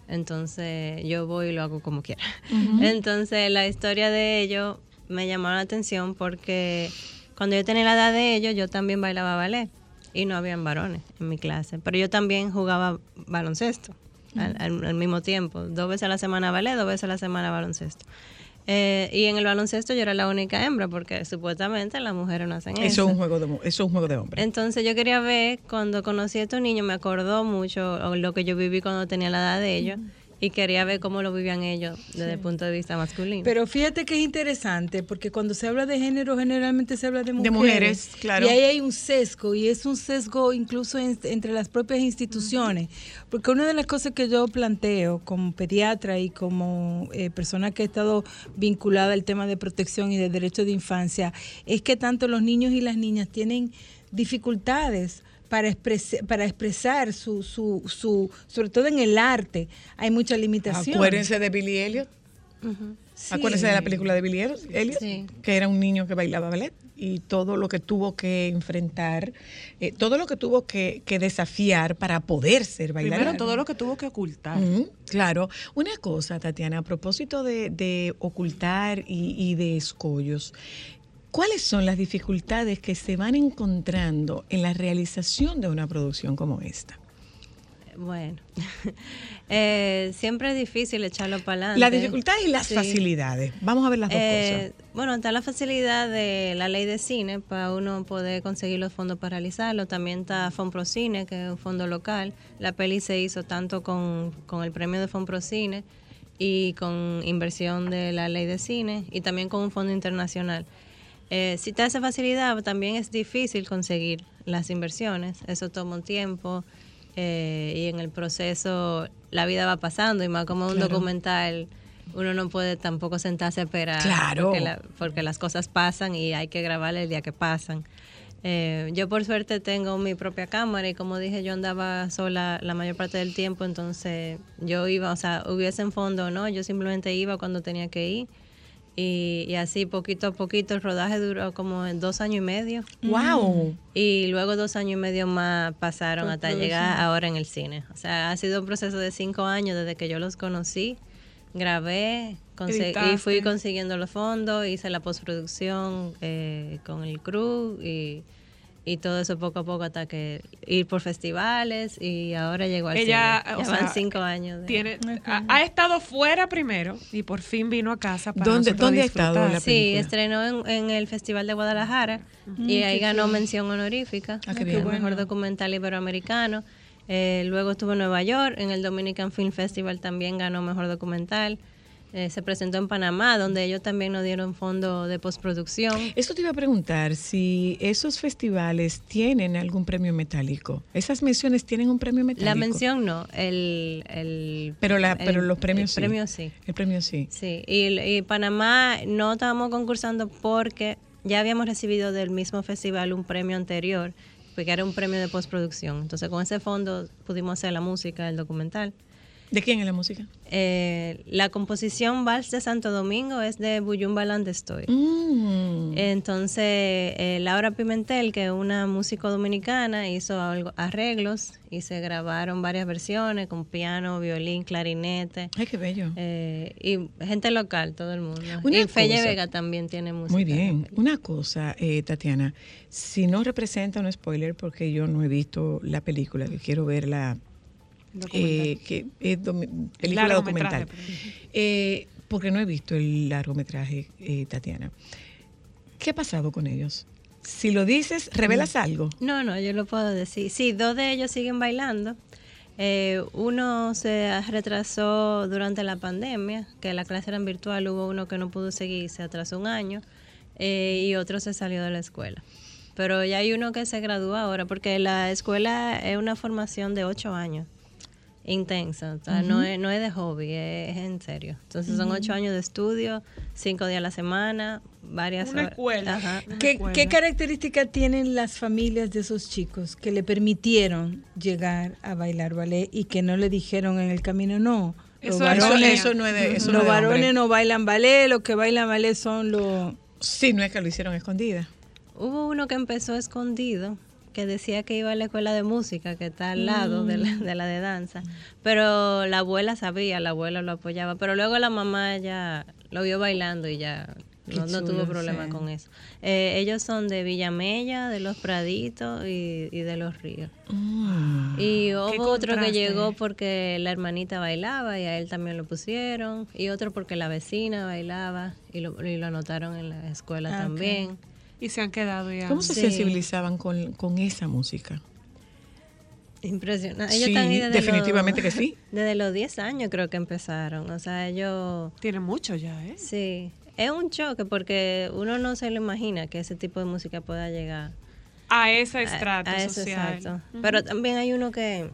Speaker 12: Entonces yo voy y lo hago como quiera. Entonces la historia de ellos me llamó la atención porque cuando yo tenía la edad de ellos yo también bailaba ballet y no habían varones en mi clase, pero yo también jugaba baloncesto al, al- al mismo tiempo, dos veces a la semana ballet, dos veces a la semana baloncesto. Eh, y en el baloncesto yo era la única hembra porque supuestamente las mujeres no hacen eso.
Speaker 1: Eso es un juego de, eso es un juego de hombres.
Speaker 12: Entonces yo quería ver, cuando conocí a estos niños, me acordó mucho lo que yo viví cuando tenía la edad de ellos y quería ver cómo lo vivían ellos desde el punto de vista masculino.
Speaker 2: Pero fíjate que es interesante, porque cuando se habla de género, generalmente se habla de mujeres.
Speaker 1: mujeres, claro.
Speaker 2: Y ahí hay un sesgo, y es un sesgo incluso en- entre las propias instituciones. Porque una de las cosas que yo planteo como pediatra y como eh, persona que ha estado vinculada al tema de protección y de derechos de infancia, es que tanto los niños y las niñas tienen dificultades para, expres- para expresar su, su, su, sobre todo en el arte, hay mucha limitación.
Speaker 1: Acuérdense de Billy Elliot.
Speaker 2: Sí.
Speaker 1: Acuérdense de la película de Billy Elliot,
Speaker 12: Sí.
Speaker 1: que era un niño que bailaba ballet y todo lo que tuvo que enfrentar, eh, todo lo que tuvo que, que desafiar para poder ser bailarín.
Speaker 3: Primero todo lo que tuvo que ocultar.
Speaker 1: Claro. Una cosa, Tatiana, a propósito de, de ocultar y, y de escollos, ¿cuáles son las dificultades que se van encontrando en la realización de una producción como esta?
Speaker 12: Bueno, eh, siempre es difícil echarlo para adelante.
Speaker 1: Las dificultades y las
Speaker 12: Sí.
Speaker 1: facilidades. Vamos a ver las dos
Speaker 12: Eh,
Speaker 1: cosas.
Speaker 12: Bueno, está la facilidad de la ley de cine para uno poder conseguir los fondos para realizarlo. También está Fonprocine, que es un fondo local. La peli se hizo tanto con, con el premio de Fonprocine y con inversión de la ley de cine y también con un fondo internacional. Eh, si está esa facilidad, también es difícil conseguir las inversiones. Eso toma un tiempo eh, y en el proceso la vida va pasando y más como un
Speaker 1: Claro.
Speaker 12: documental uno no puede tampoco sentarse a esperar
Speaker 1: Claro.
Speaker 12: porque, la- porque las cosas pasan y hay que grabar el día que pasan. Eh, yo por suerte tengo mi propia cámara y como dije yo andaba sola la mayor parte del tiempo, entonces yo iba, o sea, hubiese en fondo o no, yo simplemente iba cuando tenía que ir y, y así poquito a poquito el rodaje duró como en dos años y medio.
Speaker 1: ¡Wow!
Speaker 12: Y luego dos años y medio más pasaron
Speaker 2: Por
Speaker 12: hasta
Speaker 2: producción.
Speaker 12: llegar ahora en el cine. O sea, ha sido un proceso de cinco años desde que yo los conocí grabé y fui consiguiendo los fondos, hice la postproducción eh, con el crew y, y todo eso poco a poco hasta que ir por festivales y ahora llegó al
Speaker 3: Ella,
Speaker 12: cine.
Speaker 3: o
Speaker 12: Ya van
Speaker 3: sea,
Speaker 12: cinco años. de-
Speaker 3: Tiene, ha, ha estado fuera primero y por fin vino a casa para
Speaker 1: ¿Dónde- dónde ha estado la
Speaker 12: Sí, estrenó en, en el Festival de Guadalajara
Speaker 2: Mm,
Speaker 12: y ahí
Speaker 2: qué
Speaker 12: ganó mención honorífica.
Speaker 1: Ah, qué
Speaker 12: el
Speaker 1: bien.
Speaker 12: mejor documental iberoamericano. Eh, luego estuvo en Nueva York, en el Dominican Film Festival también ganó mejor documental. Eh, se presentó en Panamá, donde ellos también nos dieron fondo de postproducción.
Speaker 1: Eso te iba a preguntar si esos festivales tienen algún premio metálico. ¿Esas menciones tienen un premio metálico?
Speaker 12: La mención no, el... el
Speaker 1: Pero, la,
Speaker 12: el-
Speaker 1: pero los premios
Speaker 12: el
Speaker 1: sí.
Speaker 12: premio sí.
Speaker 1: El premio sí.
Speaker 12: Sí, y, y Panamá no estábamos concursando porque ya habíamos recibido del mismo festival un premio anterior, porque era un premio de postproducción. Entonces con ese fondo pudimos hacer la música, el documental.
Speaker 1: ¿De quién es la música?
Speaker 12: Eh, la composición Vals de Santo Domingo es de Buyumba Landestoy.
Speaker 1: Mm.
Speaker 12: Entonces, eh, Laura Pimentel, que es una músico dominicana, hizo algo- arreglos y se grabaron varias versiones con piano, violín, clarinete.
Speaker 1: Ay, qué bello.
Speaker 12: Eh, y gente local, todo el mundo.
Speaker 1: Una
Speaker 12: y Felle
Speaker 1: cosa.
Speaker 12: Vega también tiene música.
Speaker 1: Muy bien. Una cosa, eh, Tatiana, si no representa un spoiler, porque yo no he visto la película, que quiero verla, eh, que es domi- película
Speaker 3: Largometraje,
Speaker 1: documental, Eh, porque no he visto el largometraje, eh, Tatiana. ¿Qué ha pasado con ellos? Si lo dices, ¿revelas algo?
Speaker 12: No, no, yo lo puedo decir. Sí, dos de ellos siguen bailando. Eh, uno se retrasó durante la pandemia, que la clase era en virtual, hubo uno que no pudo seguir, se atrasó un año, eh, y otro se salió de la escuela. Pero ya hay uno que se gradúa ahora, porque la escuela es una formación de ocho años, intensa, o sea, no, es, no es de hobby, es, es en serio. Entonces son ocho años de estudio, cinco días a la semana, varias
Speaker 2: Una
Speaker 12: horas.
Speaker 2: escuela.
Speaker 12: Ajá.
Speaker 2: ¿Qué, qué características tienen las familias de esos chicos que le permitieron llegar a bailar ballet y que no le dijeron en el camino no? Los
Speaker 1: Eso-
Speaker 2: varones,
Speaker 1: eso- eso no es de- eso
Speaker 2: los
Speaker 1: no es de
Speaker 2: varones
Speaker 1: hombre.
Speaker 2: no bailan ballet, los que bailan ballet son los...
Speaker 1: Sí, no es que lo hicieron escondida.
Speaker 12: Hubo uno que empezó escondido, que decía que iba a la escuela de música, que está al lado de, la,
Speaker 2: Mm.
Speaker 12: de la de danza. Pero la abuela sabía, la abuela lo apoyaba. Pero luego la mamá ya lo vio bailando y ya no, no tuvo problema
Speaker 2: sí.
Speaker 12: con eso. Eh, ellos son de Villamella, de Los Praditos y, y de Los Ríos. Y hubo otro que llegó porque la hermanita bailaba y a él también lo pusieron. Y otro porque la vecina bailaba y lo, y lo anotaron en la escuela
Speaker 3: Ah,
Speaker 12: también.
Speaker 3: Y se han quedado ya.
Speaker 1: ¿Cómo se
Speaker 12: Sí.
Speaker 1: sensibilizaban con, con esa música?
Speaker 12: Impresionante.
Speaker 1: Sí,
Speaker 12: Ellos desde
Speaker 1: definitivamente
Speaker 12: los-
Speaker 1: que sí.
Speaker 12: Desde los 10 años creo que empezaron. O sea, ellos...
Speaker 3: Tienen mucho ya, ¿eh?
Speaker 12: Sí. Es un choque porque uno no se lo imagina que ese tipo de música pueda llegar
Speaker 3: A ese
Speaker 12: a-
Speaker 3: estrato
Speaker 12: a eso,
Speaker 3: social.
Speaker 12: exacto. Pero también hay uno que,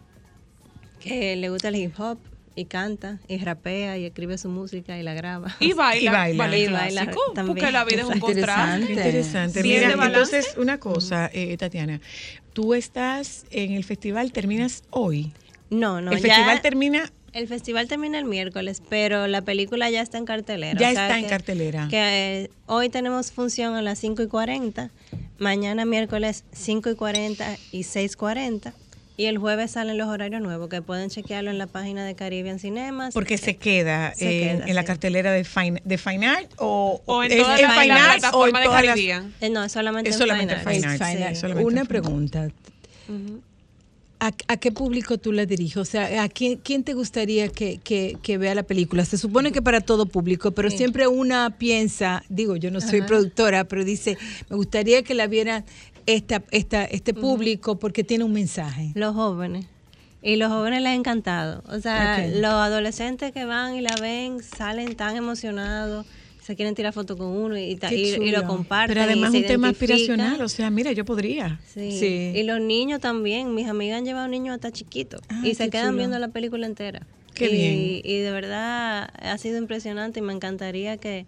Speaker 12: que le gusta el hip hop y canta y rapea y escribe su música y la graba.
Speaker 3: Y baila,
Speaker 1: Y baila.
Speaker 12: Y baila
Speaker 3: clásico,
Speaker 12: también.
Speaker 3: porque la vida es un contraste.
Speaker 1: Interesante.
Speaker 3: Bien
Speaker 1: Mira, entonces, una cosa, eh, Tatiana. Tú estás en el festival, terminas hoy.
Speaker 12: No, no,
Speaker 1: El
Speaker 12: ya-
Speaker 1: festival termina.
Speaker 12: El festival termina el miércoles, pero la película ya está en cartelera.
Speaker 1: Ya
Speaker 12: o sea
Speaker 1: está en cartelera.
Speaker 12: Que eh, hoy tenemos función a las 5 y 40, mañana miércoles 5 y 40 y 6.40. Y el jueves salen los horarios nuevos, que pueden chequearlo en la página de Caribbean Cinemas.
Speaker 1: Porque se queda,
Speaker 12: Se
Speaker 1: en,
Speaker 12: queda,
Speaker 1: en la cartelera de Fine, de Fine Art o,
Speaker 3: O en
Speaker 1: es
Speaker 3: todas
Speaker 1: en
Speaker 3: las-
Speaker 1: Fine o en
Speaker 3: plataformas de
Speaker 1: todas las-
Speaker 3: Caribbean.
Speaker 12: Eh, no, es solamente
Speaker 1: Es
Speaker 12: en
Speaker 1: solamente
Speaker 12: Fine
Speaker 1: sí, solamente
Speaker 2: Una pregunta. ¿A, a qué público tú la diriges? O sea, ¿a quién, quién te gustaría que, que- que vea la película? Se supone que para todo público, pero
Speaker 12: Sí.
Speaker 2: siempre una piensa, digo, yo no soy
Speaker 12: Ajá.
Speaker 2: productora, pero dice, me gustaría que la viera esta, esta, este público porque tiene un mensaje.
Speaker 12: Los jóvenes. Y los jóvenes les ha encantado. O sea, los adolescentes que van y la ven salen tan emocionados, se quieren tirar fotos con uno y, lo comparten.
Speaker 1: Pero además
Speaker 12: y
Speaker 1: un tema aspiracional, o sea, mira, yo podría.
Speaker 12: Sí.
Speaker 2: Sí.
Speaker 12: Y los niños también. Mis amigas han llevado niños hasta chiquitos
Speaker 2: Ay,
Speaker 12: y se quedan
Speaker 2: chulo.
Speaker 12: viendo la película entera.
Speaker 1: Qué
Speaker 12: y,
Speaker 1: bien.
Speaker 12: Y de verdad ha sido impresionante y me encantaría que,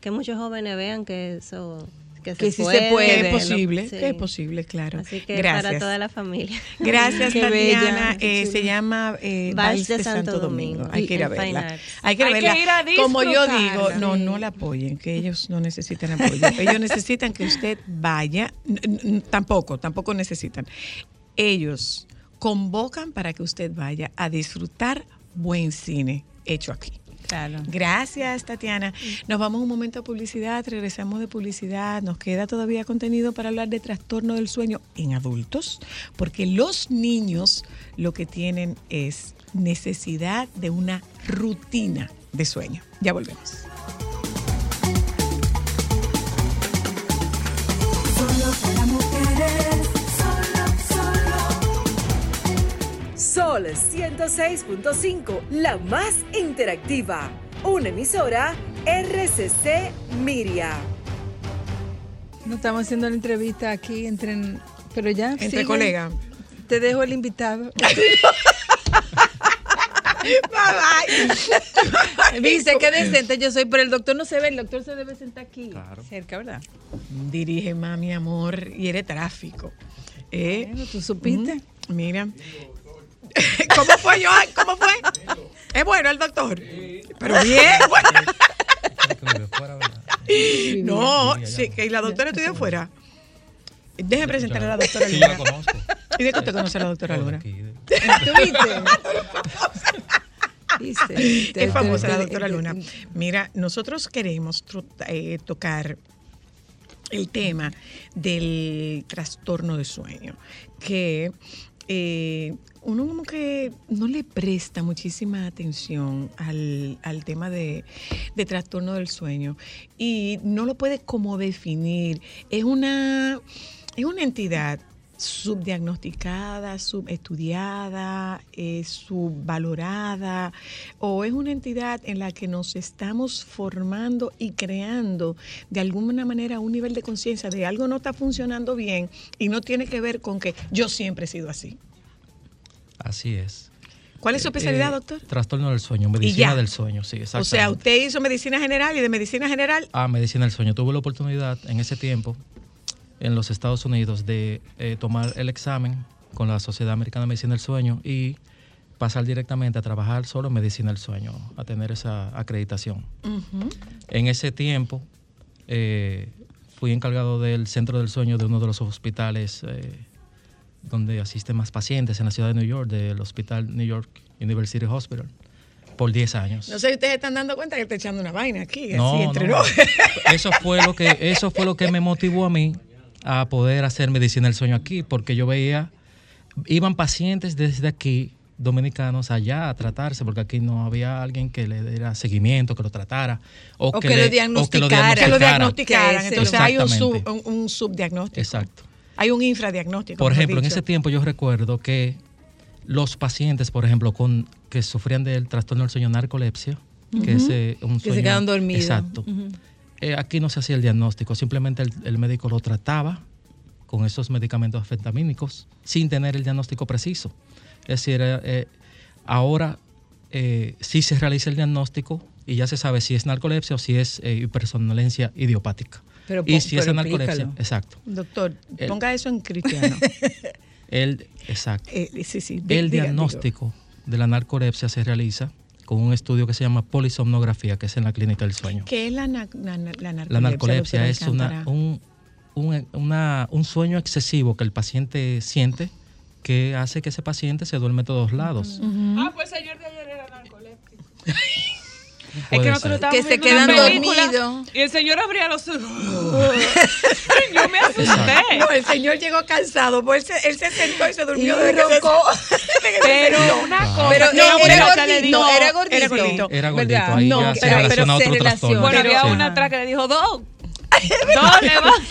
Speaker 12: que muchos jóvenes vean que eso que,
Speaker 2: Que
Speaker 12: se
Speaker 2: sí se
Speaker 12: puede.
Speaker 1: Que es posible,
Speaker 12: sí.
Speaker 1: que es posible, claro.
Speaker 12: Así que
Speaker 1: Gracias.
Speaker 12: para toda la familia.
Speaker 1: Gracias,
Speaker 2: Qué
Speaker 1: Tatiana. Eh, se llama eh,
Speaker 12: Vals de Santo Domingo,
Speaker 1: Hay que ir a verla. Hay que, ir a
Speaker 3: Hay que
Speaker 1: verla.
Speaker 3: ir a
Speaker 1: Como yo digo, no, no la apoyen, que ellos no necesitan apoyo. ellos necesitan que usted vaya. Tampoco, tampoco necesitan. Ellos convocan para que usted vaya a disfrutar buen cine hecho aquí.
Speaker 2: Claro.
Speaker 1: Gracias, Tatiana. Nos vamos un momento a publicidad, regresamos de publicidad. Nos queda todavía contenido para hablar de trastorno del sueño en adultos, porque los niños lo que tienen es necesidad de una rutina de sueño. Ya volvemos.
Speaker 14: Solo para mujeres,
Speaker 4: Sol 106.5, la más interactiva. Una emisora RCC Miria.
Speaker 2: No estamos haciendo la entrevista aquí entre, pero ya.
Speaker 1: Entre colegas.
Speaker 2: Te dejo el invitado. Dice que decente yo soy, pero el doctor no se ve, el doctor se debe sentar aquí, cerca, ¿verdad?
Speaker 1: Dirige más, mi amor, y eres tráfico. ¿Eh?
Speaker 2: Bueno, ¿Tú supiste?
Speaker 1: Mm, Mira. ¿Cómo fue, Joan? ¿Cómo fue? ¿Es bueno el doctor? Pero bien. bueno. No, sí, que la doctora estudió afuera. Déjeme presentar a la doctora
Speaker 13: Sí, yo
Speaker 1: Luna.
Speaker 13: la conozco.
Speaker 1: ¿Y de qué usted conoce a la doctora Luna?
Speaker 2: Dice,
Speaker 1: Es famosa la doctora Luna. Mira, nosotros queremos eh, tocar el tema del trastorno de sueño, que eh, uno como que no le presta muchísima atención al, al tema de, de trastorno del sueño y no lo puede como definir. Es una, es una entidad subdiagnosticada, subestudiada, eh, subvalorada, o es una entidad en la que nos estamos formando y creando de alguna manera un nivel de conciencia de algo no está funcionando bien y no tiene que ver con que yo siempre he sido así.
Speaker 13: Así es.
Speaker 1: ¿Cuál es su
Speaker 13: Eh,
Speaker 1: especialidad,
Speaker 13: eh,
Speaker 1: doctor?
Speaker 13: Trastorno del sueño, medicina del sueño, sí,
Speaker 1: O
Speaker 13: exactamente.
Speaker 1: sea, usted hizo medicina general y de medicina general
Speaker 13: Ah, medicina del sueño. Tuve la oportunidad en ese tiempo en los Estados Unidos de eh, tomar el examen con la Sociedad Americana de Medicina del Sueño y pasar directamente a trabajar solo en medicina del sueño, a tener esa acreditación. En ese tiempo eh, fui encargado del centro del sueño de uno de los hospitales eh, donde asisten más pacientes en la ciudad de New York, del Hospital New York University Hospital, por 10 años.
Speaker 1: No sé si ustedes están dando cuenta que está echando una vaina aquí,
Speaker 13: No,
Speaker 1: así entre
Speaker 13: no. Eso fue lo que eso fue lo que me motivó a mí a poder hacer medicina del sueño aquí, porque yo veía iban pacientes desde aquí dominicanos allá a tratarse, porque aquí no había alguien que le diera seguimiento, que lo tratara o,
Speaker 2: O que lo
Speaker 13: le-
Speaker 2: diagnosticara.
Speaker 1: que lo
Speaker 13: diagnosticara.
Speaker 1: diagnosticaran.
Speaker 2: Que
Speaker 1: Entonces hay un, sub, un, un subdiagnóstico.
Speaker 13: Exacto.
Speaker 1: Hay un infradiagnóstico.
Speaker 13: Por ejemplo, en ese tiempo yo recuerdo que los pacientes, por ejemplo, con que sufrían del trastorno del sueño narcolepsia, que es eh, un
Speaker 2: Que se
Speaker 13: sueño
Speaker 2: quedan dormidos.
Speaker 13: Exacto. Eh, aquí no se hacía el diagnóstico, simplemente el, el médico lo trataba con esos medicamentos anfetamínicos sin tener el diagnóstico preciso. Es decir, eh, eh, ahora eh, sí se realiza el diagnóstico y ya se sabe si es narcolepsia o si es hipersomnolencia idiopática.
Speaker 2: Pero
Speaker 13: y si es narcolepsia,
Speaker 2: explícalo.
Speaker 13: exacto.
Speaker 1: Doctor,
Speaker 13: El-
Speaker 1: ponga eso en cristiano.
Speaker 13: El, exacto.
Speaker 1: Sí, sí. di-
Speaker 13: El diagnóstico de la narcolepsia se realiza con un estudio que se llama polisomnografía, que es en la clínica del sueño.
Speaker 1: ¿Qué es la, na- la, la narcolepsia?
Speaker 13: La narcolepsia es una, un, un, una- un sueño excesivo que el paciente siente que hace que ese paciente se duerme todos lados.
Speaker 3: Ah, pues el señor de ayer era narcoléptico. Es que nosotros
Speaker 2: Que se quedan dormidos.
Speaker 3: Y el señor abría los ojos. Yo me asusté.
Speaker 1: No, el señor llegó cansado, pues él se, él se sentó y se durmió
Speaker 2: Y
Speaker 1: se-
Speaker 2: roncó.
Speaker 1: se
Speaker 3: Pero una cosa.
Speaker 2: Pero no, era gordito,
Speaker 3: dijo-
Speaker 2: era gordito.
Speaker 1: Era gordito.
Speaker 13: Era gordito,
Speaker 2: ¿Verdad?
Speaker 13: ahí
Speaker 1: No,
Speaker 13: ya se
Speaker 1: pero-
Speaker 13: relaciona
Speaker 2: pero se relaciona.
Speaker 3: Bueno, había
Speaker 13: Sí.
Speaker 3: una atrás que le dijo dos. Va.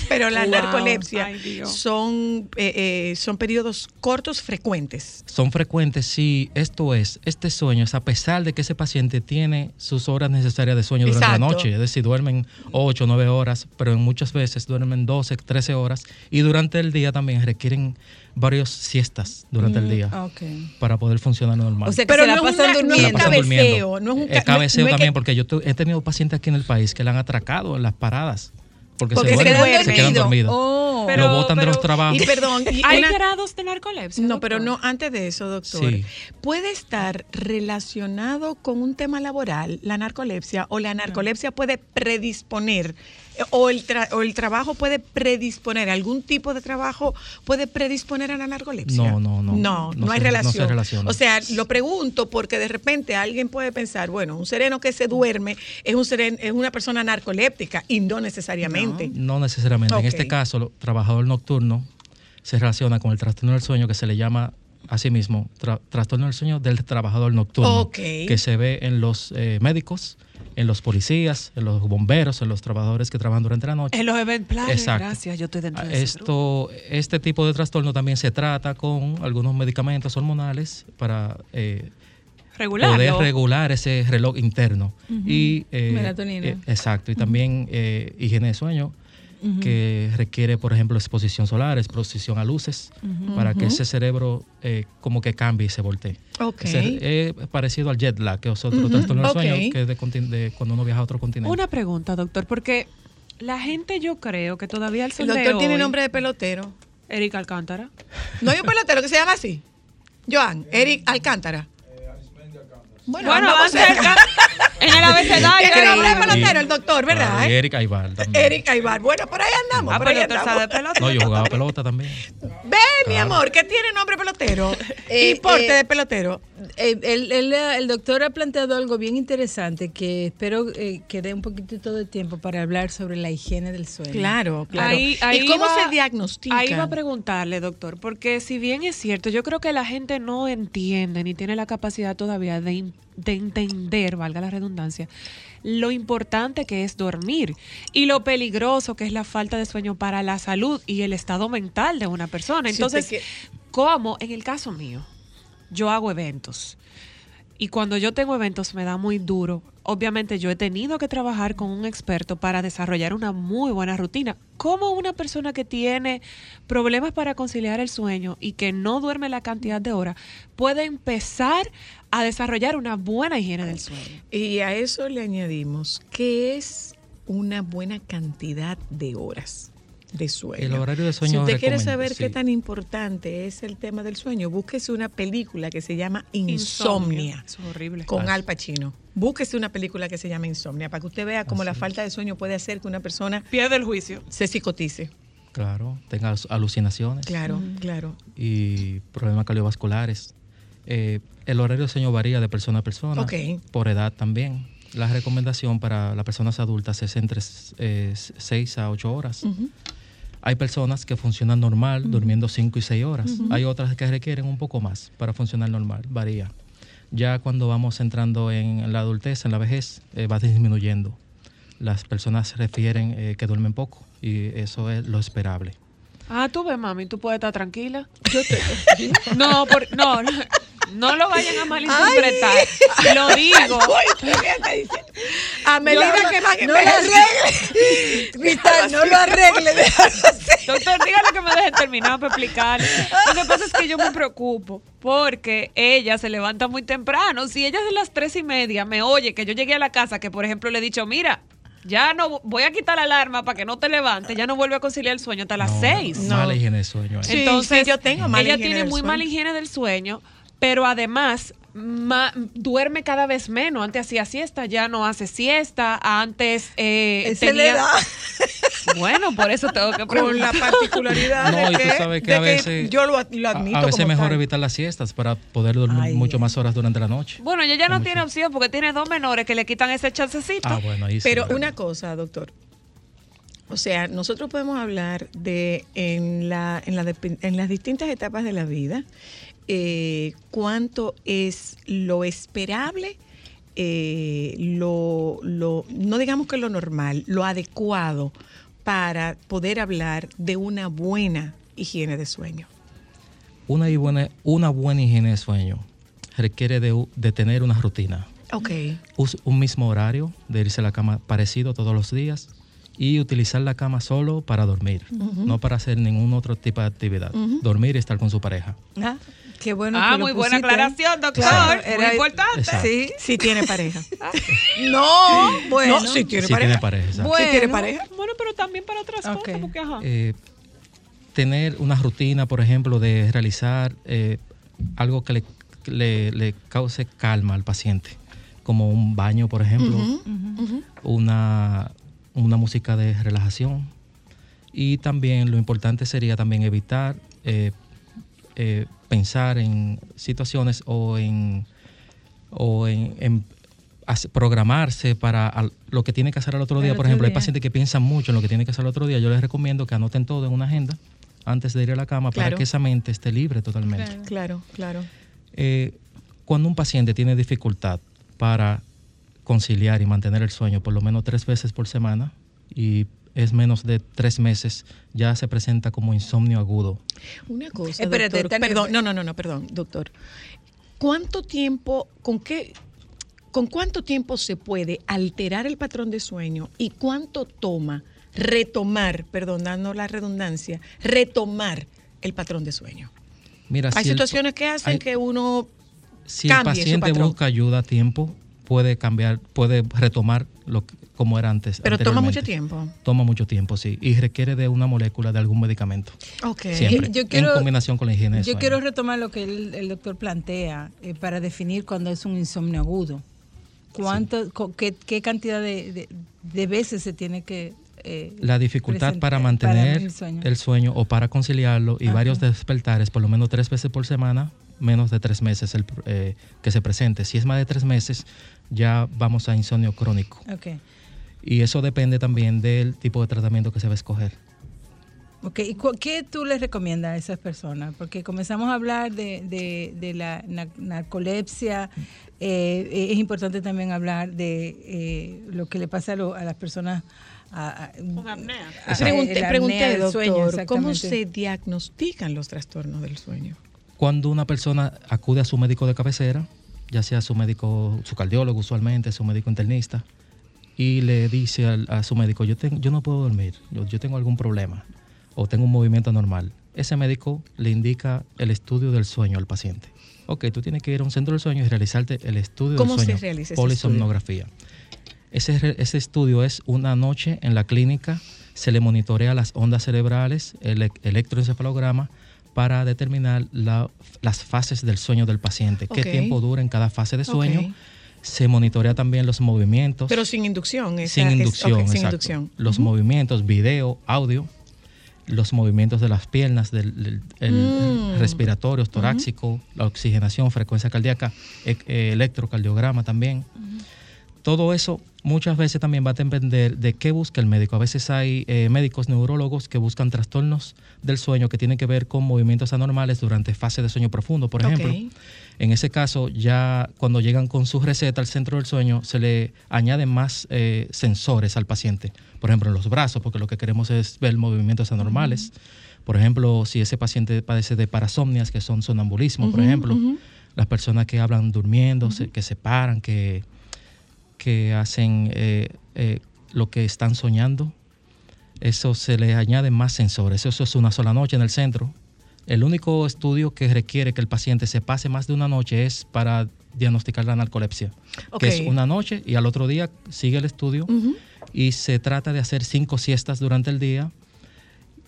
Speaker 1: Pero la
Speaker 3: Wow.
Speaker 1: narcolepsia
Speaker 3: Ay,
Speaker 1: son, eh, eh, son periodos cortos frecuentes.
Speaker 13: Son frecuentes, sí. Esto es, este sueño es a pesar de que ese paciente tiene sus horas necesarias de sueño durante la noche. Es decir, duermen 8 o 9 horas, pero en muchas veces duermen 12, 13 horas. Y durante el día también requieren varias siestas durante el día
Speaker 2: Ok.
Speaker 13: para poder funcionar normal.
Speaker 2: O sea que se la
Speaker 1: no
Speaker 2: pasan
Speaker 1: una- no es un
Speaker 13: la
Speaker 2: durmiendo.
Speaker 1: cabeceo, no es un ca-
Speaker 13: Eh, cabeceo
Speaker 1: no es que-
Speaker 13: también, porque yo tu- he tenido pacientes aquí en el país que le han atracado en las paradas. Porque,
Speaker 1: Porque
Speaker 13: se,
Speaker 1: se
Speaker 13: duermen,
Speaker 1: duermen.
Speaker 13: se quedan dormidos.
Speaker 2: Oh,
Speaker 1: No.
Speaker 13: lo botan de los trabajos.
Speaker 1: Y perdón, y
Speaker 3: ¿Hay
Speaker 1: una-
Speaker 3: grados de narcolepsia?
Speaker 1: No, pero no, antes de eso, doctor.
Speaker 13: Sí.
Speaker 1: ¿Puede estar relacionado con un tema laboral, la narcolepsia, o la narcolepsia puede predisponer, o el, tra- o el trabajo puede predisponer, algún tipo de trabajo puede predisponer a la narcolepsia?
Speaker 13: No, no, no.
Speaker 1: No, no,
Speaker 13: No
Speaker 1: hay
Speaker 13: se- no se
Speaker 1: relación.
Speaker 13: relaciona.
Speaker 1: O sea, lo pregunto porque de repente alguien puede pensar, bueno, un sereno que se duerme es, un es una persona narcoléptica y no necesariamente.
Speaker 13: No necesariamente.
Speaker 1: Ok.
Speaker 13: En este caso, el trabajador nocturno se relaciona con el trastorno del sueño que se le llama asimismo tra- trastorno del sueño del trabajador nocturno,
Speaker 1: Ok.
Speaker 13: que se ve en los eh, médicos, en los policías, en los bomberos, en los trabajadores que trabajan durante la noche.
Speaker 3: En los event planners,
Speaker 13: Exacto.
Speaker 3: gracias, yo estoy dentro de ese
Speaker 13: Esto, este tipo de trastorno también se trata con algunos medicamentos hormonales para eh, poder regular ese reloj interno. Y, eh,
Speaker 2: Melatonina.
Speaker 13: eh, exacto, y también eh, higiene de sueño, Que requiere, por ejemplo, exposición solar, exposición a luces, para que ese cerebro eh, como que cambie y se voltee.
Speaker 1: Ok.
Speaker 13: Ese- es parecido al jet lag, que es otro trastorno del
Speaker 3: Ok.
Speaker 13: sueño, que es de, cuando uno viaja a otro continente.
Speaker 3: Una pregunta, doctor, porque la gente yo creo que todavía el
Speaker 1: El doctor tiene
Speaker 3: hoy-
Speaker 1: nombre de pelotero.
Speaker 3: Eric Alcántara.
Speaker 1: No hay un pelotero que se llama así. Joan, Eric Alcántara. Bueno,
Speaker 3: Bueno,
Speaker 1: andamos
Speaker 3: van cerca. En el abecedario.
Speaker 1: Tiene nombre de pelotero el doctor, ¿verdad?
Speaker 13: Y
Speaker 1: eh?
Speaker 13: Eric Aybar también.
Speaker 1: Eric Aybar. Bueno, por ahí andamos.
Speaker 3: Ah,
Speaker 1: por ahí
Speaker 3: sabe
Speaker 1: andamos.
Speaker 3: de pelota.
Speaker 13: No, yo jugaba pelota también.
Speaker 1: Ve, mi amor, que tiene nombre pelotero.
Speaker 2: Eh,
Speaker 1: y porte
Speaker 2: eh,
Speaker 1: de pelotero.
Speaker 2: Eh, el, el- el doctor ha planteado algo bien interesante que espero eh, que dé un poquitito de tiempo para hablar sobre la higiene del sueño.
Speaker 1: Claro, claro.
Speaker 3: Ahí- ahí
Speaker 1: ¿Y cómo
Speaker 3: iba-
Speaker 1: se diagnostica?
Speaker 3: Ahí iba a preguntarle, doctor, porque si bien es cierto, yo creo que la gente no entiende ni tiene la capacidad todavía de, de entender, valga la redundancia, lo importante que es dormir y lo peligroso que es la falta de sueño para la salud y el estado mental de una persona. Entonces, ¿cómo? En el caso mío, yo hago eventos. Y cuando yo tengo eventos me da muy duro. Obviamente yo he tenido que trabajar con un experto para desarrollar una muy buena rutina. ¿Cómo una persona que tiene problemas para conciliar el sueño y que no duerme la cantidad de horas puede empezar a desarrollar una buena higiene del sueño?
Speaker 1: Y a eso le añadimos que es una buena cantidad de horas de sueño.
Speaker 13: El horario de
Speaker 1: Si
Speaker 13: sueño
Speaker 1: usted quiere saber qué tan importante es el tema del sueño, búsquese una película que se llama Insomnia.
Speaker 3: Es horrible.
Speaker 1: Con
Speaker 13: Ah.
Speaker 1: Al Pacino. Búsquese una película que se llama Insomnia para que usted vea cómo la falta de sueño puede hacer que una persona
Speaker 3: pierde el juicio.
Speaker 1: Se psicotice.
Speaker 13: Claro, tenga alucinaciones.
Speaker 1: Claro, claro.
Speaker 13: y problemas cardiovasculares. Eh, el horario de sueño varía de persona a persona,
Speaker 1: Ok.
Speaker 13: por edad también. La recomendación para las personas adultas es entre 6 a 8 horas. Hay personas que funcionan normal durmiendo 5 y 6 horas. Hay otras que requieren un poco más para funcionar normal, varía. Ya cuando vamos entrando en la adultez, en la vejez, eh, va disminuyendo. Las personas refieren eh, que duermen poco y eso es lo esperable.
Speaker 3: Ah, tú ves, mami, tú puedes estar tranquila. Yo no, por- no, no, no lo vayan a malinterpretar. Lo digo.
Speaker 1: A medida que van
Speaker 3: no lo
Speaker 1: arregle. Cristal, no lo arregle.
Speaker 3: Doctor, dígale que me deje terminar para explicar. Lo que pasa es que yo me preocupo porque ella se levanta muy temprano. Si ella es de las tres y media me oye que yo llegué a la casa, que por ejemplo le he dicho, mira, ya no voy a quitar la alarma para que no te levantes, ya no vuelve a conciliar el sueño hasta las seis.
Speaker 13: Mala higiene de sueño. ahí.
Speaker 1: Sí,
Speaker 3: Entonces,
Speaker 1: sí, yo tengo mala
Speaker 3: ella
Speaker 1: higiene
Speaker 3: tiene
Speaker 1: del
Speaker 3: muy
Speaker 1: sueño.
Speaker 3: mala higiene del sueño, pero además ma- duerme cada vez menos. Antes hacía siesta, ya no hace siesta. Antes eh,
Speaker 1: Esa es la
Speaker 3: tenía...
Speaker 1: edad.
Speaker 3: Bueno, por eso tengo que
Speaker 1: Con la
Speaker 3: preguntar.
Speaker 1: particularidad
Speaker 13: No,
Speaker 1: de
Speaker 13: y tú
Speaker 1: que,
Speaker 13: sabes que
Speaker 1: de
Speaker 13: a veces-
Speaker 1: yo lo,
Speaker 13: A-
Speaker 1: admito
Speaker 13: a veces
Speaker 1: como
Speaker 13: es mejor
Speaker 1: tal.
Speaker 13: evitar las siestas para poder dormir mucho más horas durante la noche.
Speaker 3: Bueno, ella ya no tiene opción porque tiene dos menores que le quitan ese chancecito.
Speaker 13: Ah, bueno, ahí sí.
Speaker 1: Pero una cosa, doctor. O sea, nosotros podemos hablar de en, la, en, la depen- en las distintas etapas de la vida eh, cuánto es lo esperable, eh, lo, lo, no digamos que lo normal, lo adecuado para poder hablar de una buena higiene de sueño.
Speaker 13: Una, y buena, una buena higiene de sueño requiere de, de tener una rutina.
Speaker 1: Ok.
Speaker 13: Us- un mismo horario de irse a la cama parecido todos los días y utilizar la cama solo para dormir, no para hacer ningún otro tipo de actividad. Dormir y estar con su pareja.
Speaker 2: Ah, qué bueno.
Speaker 3: Ah,
Speaker 2: que lo
Speaker 3: muy buena aclaración, doctor. Muy
Speaker 2: era-
Speaker 3: importante.
Speaker 13: Exacto.
Speaker 2: Sí.
Speaker 1: Si tiene pareja.
Speaker 2: No, bueno.
Speaker 1: No, si tiene
Speaker 13: Sí
Speaker 1: pareja.
Speaker 13: tiene pareja, exacto.
Speaker 1: Si tiene
Speaker 2: Bueno.
Speaker 1: pareja.
Speaker 3: Bueno, pero también para otras cosas, porque ajá.
Speaker 13: Eh, tener una rutina, por ejemplo, de realizar eh, algo que le, le- le cause calma al paciente, como un baño, por ejemplo, una, una música de relajación. Y también lo importante sería también evitar eh, eh, pensar en situaciones o en, o en, programarse para lo que tiene que hacer al otro día. Por
Speaker 2: otro
Speaker 13: ejemplo, hay pacientes que piensan mucho en lo que tiene que hacer al otro día. Yo les recomiendo que anoten todo en una agenda antes de ir a la cama para que esa mente esté libre totalmente.
Speaker 1: Claro, claro.
Speaker 13: Eh, cuando un paciente tiene dificultad para conciliar y mantener el sueño por lo menos tres veces por semana y es menos de tres meses, ya se presenta como insomnio agudo.
Speaker 1: Una cosa,
Speaker 2: Espérate,
Speaker 1: doctor.
Speaker 2: Tania,
Speaker 1: perdón, no, no, no, no, perdón, doctor. ¿Cuánto tiempo, con qué, con cuánto tiempo se puede alterar el patrón de sueño y cuánto toma retomar, perdonando la redundancia, retomar el patrón de sueño?
Speaker 13: Mira,
Speaker 1: Hay
Speaker 13: si el-
Speaker 1: situaciones que hacen
Speaker 13: hay-
Speaker 1: que uno
Speaker 13: si el
Speaker 1: cambie
Speaker 13: paciente busca ayuda a tiempo, puede cambiar, puede retomar lo que- como era antes.
Speaker 1: Pero toma mucho tiempo.
Speaker 13: Toma mucho tiempo, sí, y requiere de una molécula de algún medicamento.
Speaker 1: Ok.
Speaker 13: Siempre,
Speaker 2: Yo- quiero-
Speaker 13: en combinación con la higiene
Speaker 2: Yo
Speaker 13: sueño.
Speaker 2: quiero retomar lo que el, el doctor plantea eh, para definir cuando es un insomnio agudo. ¿Cuánto, co- qué, qué cantidad de, de- de veces se tiene que... eh,
Speaker 13: La dificultad para mantener
Speaker 2: el sueño?
Speaker 13: el sueño o para conciliarlo y
Speaker 2: Ajá.
Speaker 13: varios despertares, por lo menos tres veces por semana, menos de tres meses el, eh, que se presente. Si es más de tres meses, ya vamos a insomnio crónico. Y eso depende también del tipo de tratamiento que se va a escoger.
Speaker 2: Ok, ¿y cu- qué tú les recomiendas a esas personas? Porque comenzamos a hablar de, de- de la na- narcolepsia, eh, es importante también hablar de eh, lo que le pasa a, lo- a las personas a- a-
Speaker 1: Pregunté, pregunté,
Speaker 2: del sueño,
Speaker 1: ¿cómo se diagnostican los trastornos del sueño?
Speaker 13: Cuando una persona acude a su médico de cabecera, ya sea su médico, su cardiólogo usualmente, su médico internista, y le dice al- a su médico, yo, tengo, yo no puedo dormir, yo, yo tengo algún problema o tengo un movimiento anormal, ese médico le indica el estudio del sueño al paciente. Ok, tú tienes que ir a un centro del sueño y realizarte el estudio
Speaker 1: ¿Cómo
Speaker 13: del
Speaker 1: se
Speaker 13: sueño.
Speaker 1: ese
Speaker 13: polisomnografía. Ese, ese estudio es una noche en la clínica, se le monitorea las ondas cerebrales, el electroencefalograma, para determinar la- las fases del sueño del paciente, qué tiempo dura en cada fase de sueño. Se monitorea también los movimientos.
Speaker 1: Pero sin inducción.
Speaker 13: sin inducción,
Speaker 1: ok, sin inducción.
Speaker 13: Los movimientos, video, audio, los movimientos de las piernas, del, del- el
Speaker 1: Mm.
Speaker 13: respiratorios, torácico, la oxigenación, frecuencia cardíaca, e- eh, electrocardiograma también. Todo eso muchas veces también va a depender de qué busca el médico. A veces hay eh, médicos neurólogos que buscan trastornos del sueño que tienen que ver con movimientos anormales durante fase de sueño profundo, por ejemplo. En ese caso, ya cuando llegan con su receta al centro del sueño, se le añaden más eh, sensores al paciente. Por ejemplo, en los brazos, porque lo que queremos es ver movimientos anormales. Por ejemplo, si ese paciente padece de parasomnias, que son sonambulismo, por ejemplo, las personas que hablan durmiendo, se- que se paran, que, que hacen eh, eh, lo que están soñando, eso se le añaden más sensores. Eso es una sola noche en el centro. El único estudio que requiere que el paciente se pase más de una noche es para diagnosticar la narcolepsia,
Speaker 1: Ok.
Speaker 13: que es una noche y al otro día sigue el estudio y se trata de hacer cinco siestas durante el día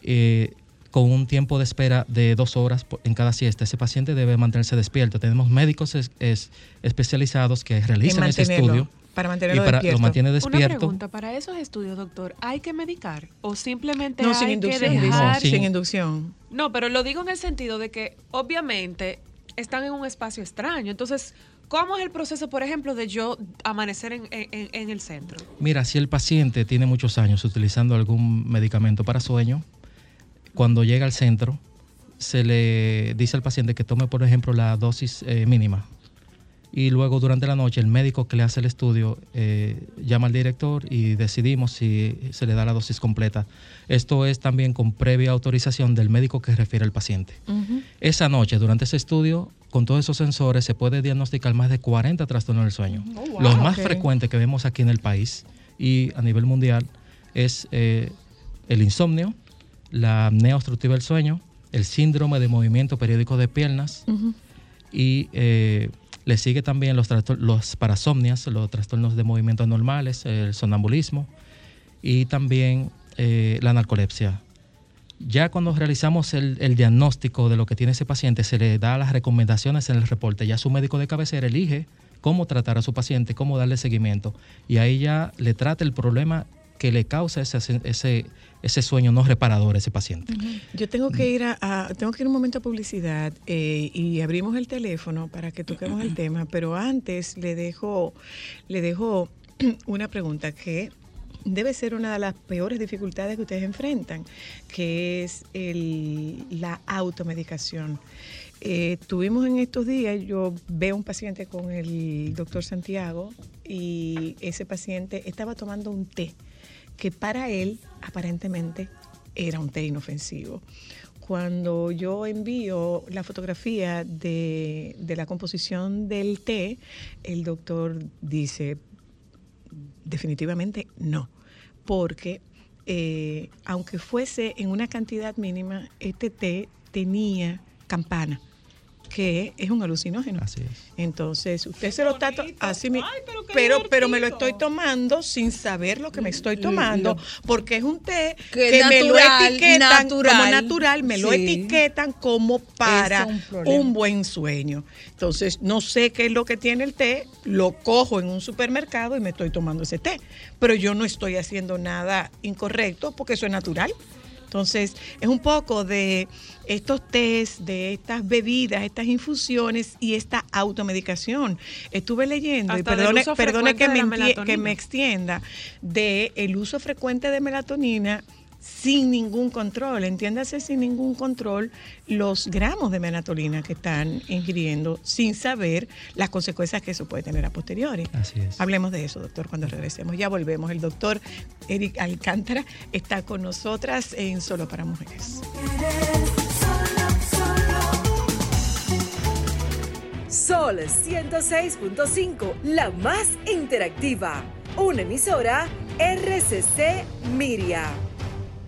Speaker 13: eh, con un tiempo de espera de dos horas en cada siesta. Ese paciente debe mantenerse despierto. Tenemos médicos es- es- especializados que realizan ese estudio
Speaker 1: para mantenerlo
Speaker 13: y para,
Speaker 1: despierto.
Speaker 13: lo mantiene
Speaker 3: Una pregunta, para esos estudios, doctor, ¿hay que medicar o simplemente
Speaker 1: No,
Speaker 3: hay
Speaker 1: sin
Speaker 3: que
Speaker 1: inducción. dice,
Speaker 3: dejar...
Speaker 1: sin inducción.
Speaker 3: No, pero lo digo en el sentido de que obviamente están en un espacio extraño. Entonces, ¿cómo es el proceso, por ejemplo, de yo amanecer en, en- en el centro?
Speaker 13: Mira, si el paciente tiene muchos años utilizando algún medicamento para sueño, cuando llega al centro, se le dice al paciente que tome, por ejemplo, la dosis eh, mínima. Y luego durante la noche el médico que le hace el estudio eh, llama al director y decidimos si se le da la dosis completa. Esto es también con previa autorización del médico que refiere al paciente. Esa noche, durante ese estudio, con todos esos sensores, se puede diagnosticar más de 40 trastornos del sueño.
Speaker 1: Oh, wow.
Speaker 13: Los más
Speaker 1: Ok.
Speaker 13: frecuentes que vemos aquí en el país y a nivel mundial es eh, el insomnio, la apnea obstructiva del sueño, el síndrome de movimiento periódico de piernas y eh, le sigue también los, los parasomnias, los trastornos de movimiento anormales, el sonambulismo y también eh, la narcolepsia. Ya cuando realizamos el, el diagnóstico de lo que tiene ese paciente, se le da las recomendaciones en el reporte. Ya su médico de cabecera elige cómo tratar a su paciente, cómo darle seguimiento. Y ahí ya le trata el problema que le causa ese, ese, ese sueño no reparador a ese paciente.
Speaker 1: Yo tengo que ir a, tengo que ir un momento a publicidad eh, y abrimos el teléfono para que toquemos el tema, pero antes le dejo, le dejo una pregunta que debe ser una de las peores dificultades que ustedes enfrentan, que es la automedicación. Eh, tuvimos en estos días, yo veo un paciente con el doctor Santiago y ese paciente estaba tomando un té que para él aparentemente era un té inofensivo. Cuando yo envío la fotografía de, de la composición del té, el doctor dice, definitivamente no, porque eh, aunque fuese en una cantidad mínima, este té tenía campana, que es un alucinógeno.
Speaker 13: Así es.
Speaker 1: Entonces, usted se lo está así mi- pero pero me lo estoy tomando sin saber lo que me estoy tomando, porque es un té
Speaker 2: Que
Speaker 1: que, me lo etiquetan
Speaker 2: natural.
Speaker 1: como natural, me lo etiquetan como para
Speaker 2: un
Speaker 1: un buen sueño. Entonces, no sé qué es lo que tiene el té, lo cojo en un supermercado y me estoy tomando ese té, pero yo no estoy haciendo nada incorrecto porque eso es natural. Entonces, es un poco de estos tés, de estas bebidas, estas infusiones y esta automedicación. Estuve leyendo, y
Speaker 3: Hasta
Speaker 1: perdone, perdone que, me, que me extienda, de el uso frecuente de melatonina sin ningún control, entiéndase sin ningún control los gramos de melatonina que están ingiriendo sin saber las consecuencias que eso puede tener a posteriori.
Speaker 13: Así es.
Speaker 1: Hablemos de eso, doctor, cuando regresemos. Ya volvemos. El doctor Eric Alcántara está con nosotras en Solo para Mujeres.
Speaker 4: Sol 106.5, la más interactiva. Una emisora RCC Miria.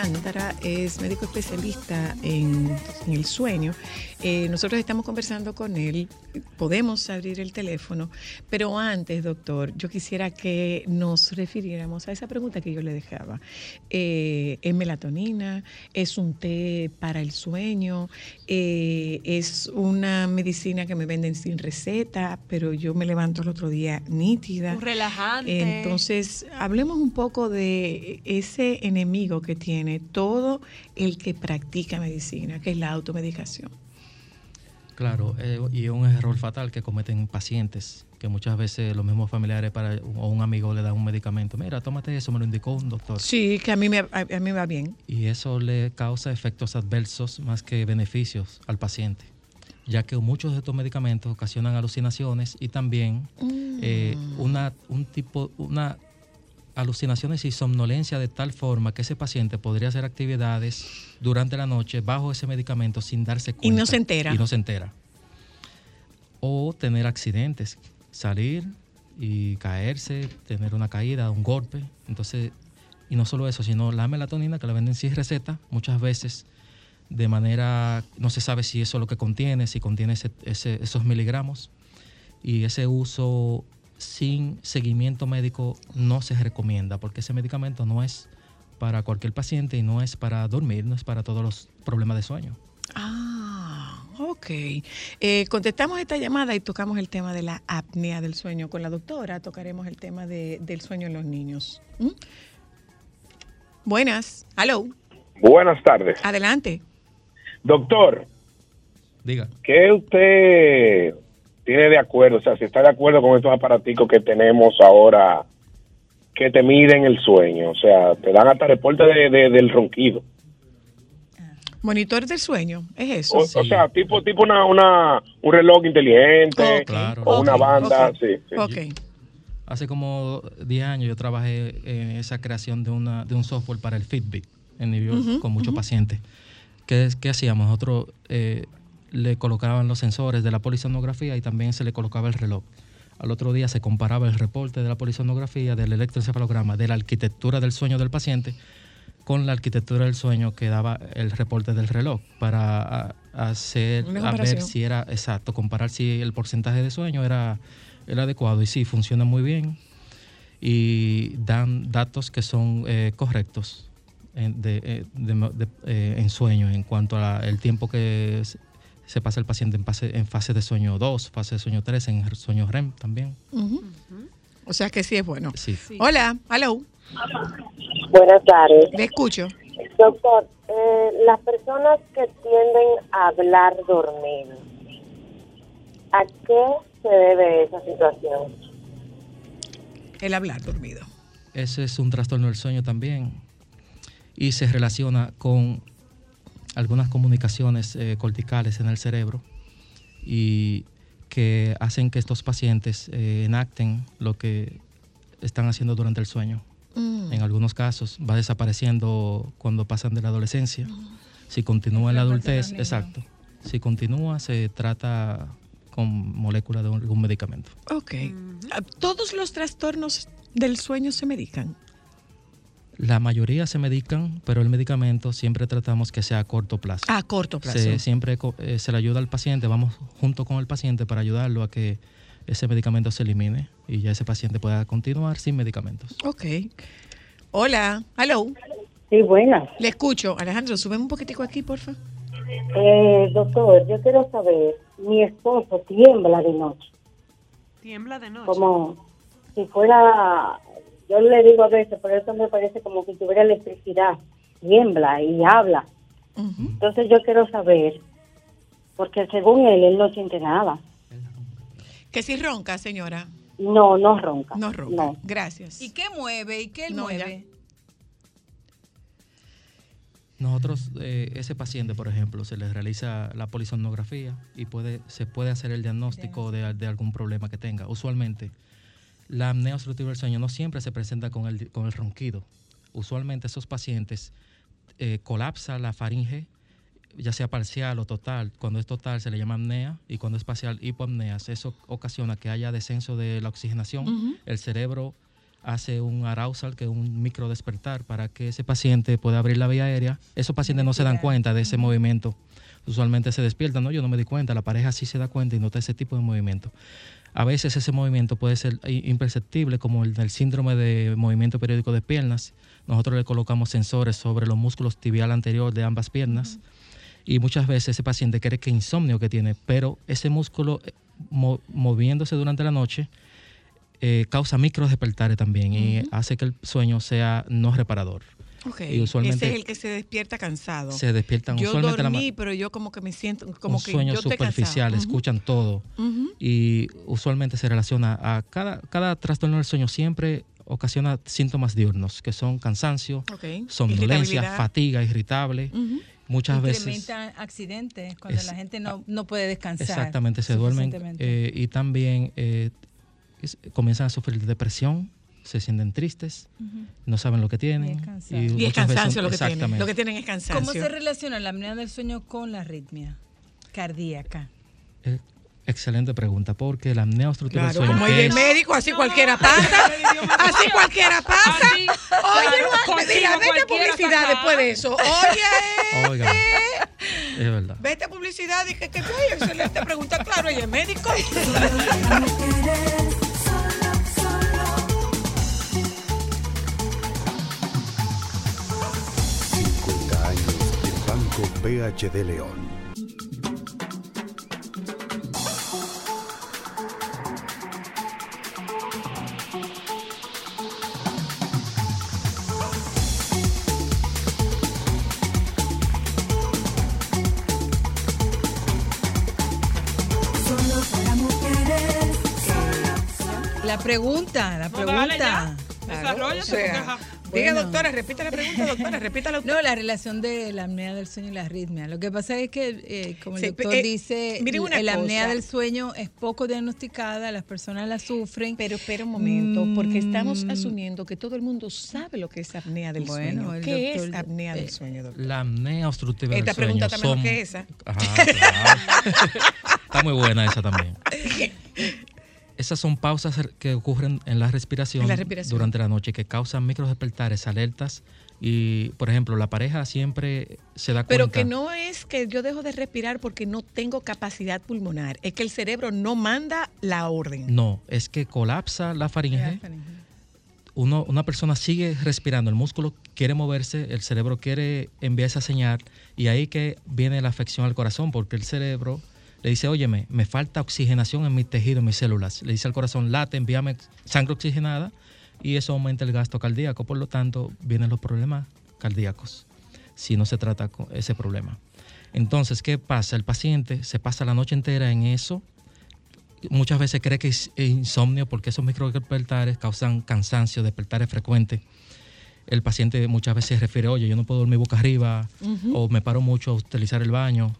Speaker 1: Alcántara es médico especialista en, en el sueño. Eh, nosotros estamos conversando con él, podemos abrir el teléfono, pero antes, doctor, yo quisiera que nos refiriéramos a esa pregunta que yo le dejaba. Eh, ¿Es melatonina? ¿Es un té para el sueño? Eh, ¿Es una medicina que me venden sin receta, pero yo me levanto el otro día nítida?
Speaker 3: Un relajante.
Speaker 1: Entonces, hablemos un poco de ese enemigo que tiene todo el que practica medicina, que es la automedicación.
Speaker 13: Claro, eh, y es un error fatal que cometen pacientes, que muchas veces los mismos familiares para, o un amigo le dan un medicamento. Mira, tómate eso, me lo indicó un doctor.
Speaker 1: Sí, que a mí me, a, a mí me va bien.
Speaker 13: Y eso le causa efectos adversos más que beneficios al paciente, ya que muchos de estos medicamentos ocasionan alucinaciones y también eh, una, un tipo, una alucinaciones y somnolencia de tal forma que ese paciente podría hacer actividades durante la noche bajo ese medicamento sin darse
Speaker 1: Y no
Speaker 13: cuenta.
Speaker 1: se entera.
Speaker 13: Y no se entera. O tener accidentes, salir y caerse, tener una caída, un golpe. Entonces, y no solo eso, sino la melatonina que la venden sin receta, muchas veces de manera, no se sabe si eso es lo que contiene, si contiene ese- ese- esos miligramos. Y ese uso sin seguimiento médico no se recomienda, porque ese medicamento no es para cualquier paciente y no es para dormir, no es para todos los problemas de sueño.
Speaker 1: Ah, ok. Eh, contestamos esta llamada y tocamos el tema de la apnea del sueño. Con la doctora tocaremos el tema de- del sueño en los niños. ¿Mm? Buenas. Hello.
Speaker 15: Buenas tardes.
Speaker 1: Adelante.
Speaker 15: Doctor,
Speaker 13: Diga.
Speaker 15: ¿qué usted tiene de acuerdo? O sea, si está de acuerdo con estos aparaticos que tenemos ahora que te miden el sueño. O sea, te dan hasta reporte de- de- del ronquido.
Speaker 1: Monitor del sueño, es eso.
Speaker 15: O, o sea, tipo tipo una, una un reloj inteligente
Speaker 13: Claro.
Speaker 15: o una banda,
Speaker 13: ok,
Speaker 15: sí. sí.
Speaker 13: Hace como 10 años yo trabajé en esa creación de, una, de un software para el Fitbit en New York con muchos pacientes. ¿Qué, ¿Qué hacíamos? Nosotros eh, le colocaban los sensores de la polisonografía y también se le colocaba el reloj. Al otro día se comparaba el reporte de la polisonografía, del electroencefalograma, de la arquitectura del sueño del paciente con la arquitectura del sueño que daba el reporte del reloj para hacer a ver si era exacto, comparar si el porcentaje de sueño era, era adecuado y sí, funciona muy bien y dan datos que son eh, correctos en, de- eh, de mo- de- eh, en sueño en cuanto al tiempo que se, pasa el paciente en fase, en fase de sueño 2, fase de sueño 3, en sueño REM también.
Speaker 1: O sea que sí es bueno.
Speaker 13: Sí.
Speaker 1: Hola, hello.
Speaker 16: Buenas tardes.
Speaker 1: Le escucho.
Speaker 16: Doctor, eh, las personas que tienden a hablar dormido, ¿a qué se debe esa situación?
Speaker 1: El hablar dormido.
Speaker 13: Ese es un trastorno del sueño también y se relaciona con algunas comunicaciones eh, corticales en el cerebro y que hacen que estos pacientes eh, enacten lo que están haciendo durante el sueño.
Speaker 1: Mm.
Speaker 13: En algunos casos va desapareciendo cuando pasan de la adolescencia. Si continúa en la adultez, exacto. Si continúa, se trata con molécula de algún medicamento.
Speaker 1: Ok. Ah, ¿Todos los trastornos del sueño se medican?
Speaker 13: La mayoría se medican, pero el medicamento siempre tratamos que sea a corto plazo.
Speaker 1: A corto plazo.
Speaker 13: Se, siempre co- eh, se le ayuda al paciente, vamos junto con el paciente para ayudarlo a que ese medicamento se elimine y ya ese paciente pueda continuar sin medicamentos.
Speaker 1: Ok. Hola, hello.
Speaker 17: Sí, buenas.
Speaker 1: Le escucho. Alejandro, súbeme un poquitico aquí, porfa.
Speaker 17: Eh, doctor, yo quiero saber, mi esposo tiembla de noche,
Speaker 3: Tiembla de noche.
Speaker 17: como si fuera, yo le digo a veces, pero eso me parece como si tuviera electricidad, tiembla y habla. Entonces yo quiero saber, porque según él, él no siente nada.
Speaker 1: Que si ronca, señora.
Speaker 17: No, no ronca.
Speaker 1: No ronca.
Speaker 17: No.
Speaker 1: Gracias.
Speaker 2: ¿Y qué mueve? ¿Y qué él
Speaker 1: No,
Speaker 2: mueve?
Speaker 13: Nosotros, eh, ese paciente, por ejemplo, se le realiza la polisonografía y puede, se puede hacer el diagnóstico de, de algún problema que tenga. Usualmente, la apnea obstructiva del sueño no siempre se presenta con el, con el ronquido. Usualmente esos pacientes eh, colapsa la faringe, ya sea parcial o total. Cuando es total se le llama apnea y cuando es parcial hipoapnea. Eso ocasiona que haya descenso de la oxigenación. El cerebro hace un arousal, que es un micro despertar, para que ese paciente pueda abrir la vía aérea. Esos pacientes no se dan cuenta de ese movimiento. Usualmente se despiertan, no, yo no me di cuenta, la pareja sí se da cuenta y nota ese tipo de movimiento. A veces ese movimiento puede ser imperceptible, como el del síndrome de movimiento periódico de piernas. Nosotros le colocamos sensores sobre los músculos tibial anterior de ambas piernas y muchas veces ese paciente cree que insomnio que tiene, pero ese músculo eh, mo- moviéndose durante la noche eh, causa micro despertares también y hace que el sueño sea no reparador.
Speaker 1: Ok.
Speaker 13: Y usualmente
Speaker 1: Ese es el que se despierta cansado.
Speaker 13: se despiertan
Speaker 1: Yo
Speaker 13: usualmente la
Speaker 1: dormí, pero yo como que me siento como
Speaker 13: un
Speaker 1: que
Speaker 13: sueño
Speaker 1: yo
Speaker 13: superficial,
Speaker 1: cansada.
Speaker 13: escuchan todo
Speaker 1: Ujú.
Speaker 13: y usualmente se relaciona a cada, cada trastorno del sueño siempre ocasiona síntomas diurnos que son cansancio,
Speaker 1: Ok.
Speaker 13: somnolencia, fatiga, irritable.
Speaker 2: Ujú.
Speaker 13: Muchas veces
Speaker 2: Incrementa accidentes cuando
Speaker 13: Es-
Speaker 2: la gente no, no puede descansar.
Speaker 13: exactamente se duermen eh, y también eh, es- comienzan a sufrir de depresión, se sienten tristes, no saben lo que tienen.
Speaker 1: Y es
Speaker 13: veces-
Speaker 1: cansancio lo que tienen. Lo que tienen es cansancio.
Speaker 2: ¿Cómo se relaciona la apnea del sueño con la arritmia cardíaca?
Speaker 13: Eh, excelente pregunta porque la apnea obstructiva
Speaker 1: Claro,
Speaker 13: del sueño
Speaker 1: como
Speaker 13: que
Speaker 1: ella es
Speaker 13: es-
Speaker 1: médico, así cualquiera pasa. Así cualquiera pasa. Oye, mira, vete a publicidad después de eso. Oye,
Speaker 13: Oigan, es verdad.
Speaker 1: vete a publicidad y que oye, excelente pregunta. Claro, ella es médico.
Speaker 5: BHD León.
Speaker 2: La pregunta, la
Speaker 3: No, dale
Speaker 2: pregunta.
Speaker 1: o sea,
Speaker 3: ajá.
Speaker 1: Diga,
Speaker 2: Bueno.
Speaker 1: doctora, repita la pregunta, doctora, repítala.
Speaker 2: No, la relación de la apnea del sueño y la arritmia. Lo que pasa es que, eh, como el
Speaker 1: Sí,
Speaker 2: doctor
Speaker 1: eh,
Speaker 2: dice,
Speaker 1: mire una
Speaker 2: la apnea del sueño es poco diagnosticada, las personas la sufren.
Speaker 1: Pero espera un momento, porque estamos
Speaker 2: Mm,
Speaker 1: asumiendo que todo el mundo sabe lo que es apnea del
Speaker 2: Bueno,
Speaker 1: sueño.
Speaker 2: el
Speaker 1: ¿Qué
Speaker 2: doctor-
Speaker 1: es apnea del
Speaker 13: eh,
Speaker 1: sueño, doctor?
Speaker 13: La apnea obstructiva
Speaker 1: Esta
Speaker 13: del sueño
Speaker 1: pregunta está mejor
Speaker 13: son-
Speaker 1: que esa.
Speaker 13: Ajá, claro. está muy buena esa también. Esas son pausas que ocurren en la respiración,
Speaker 1: la
Speaker 13: durante la noche que causan microdespertares, alertas y, por ejemplo, la pareja siempre se da cuenta.
Speaker 1: Pero que no es que yo dejo de respirar porque no tengo capacidad pulmonar, es que el cerebro no manda la orden.
Speaker 13: No, es que colapsa la faringe. Uno, una persona sigue respirando, el músculo quiere moverse, el cerebro quiere enviar esa señal y ahí que viene la afección al corazón, porque el cerebro le dice, óyeme, me falta oxigenación en mi tejido, en mis células. Le dice al corazón, late, envíame sangre oxigenada y eso aumenta el gasto cardíaco. Por lo tanto, vienen los problemas cardíacos si no se trata con ese problema. Entonces, ¿qué pasa? El paciente se pasa la noche entera en eso, muchas veces cree que es insomnio porque esos microdespertares causan cansancio, despertares frecuentes. El paciente muchas veces refiere, oye, yo no puedo dormir boca arriba, o me paro mucho a utilizar el baño,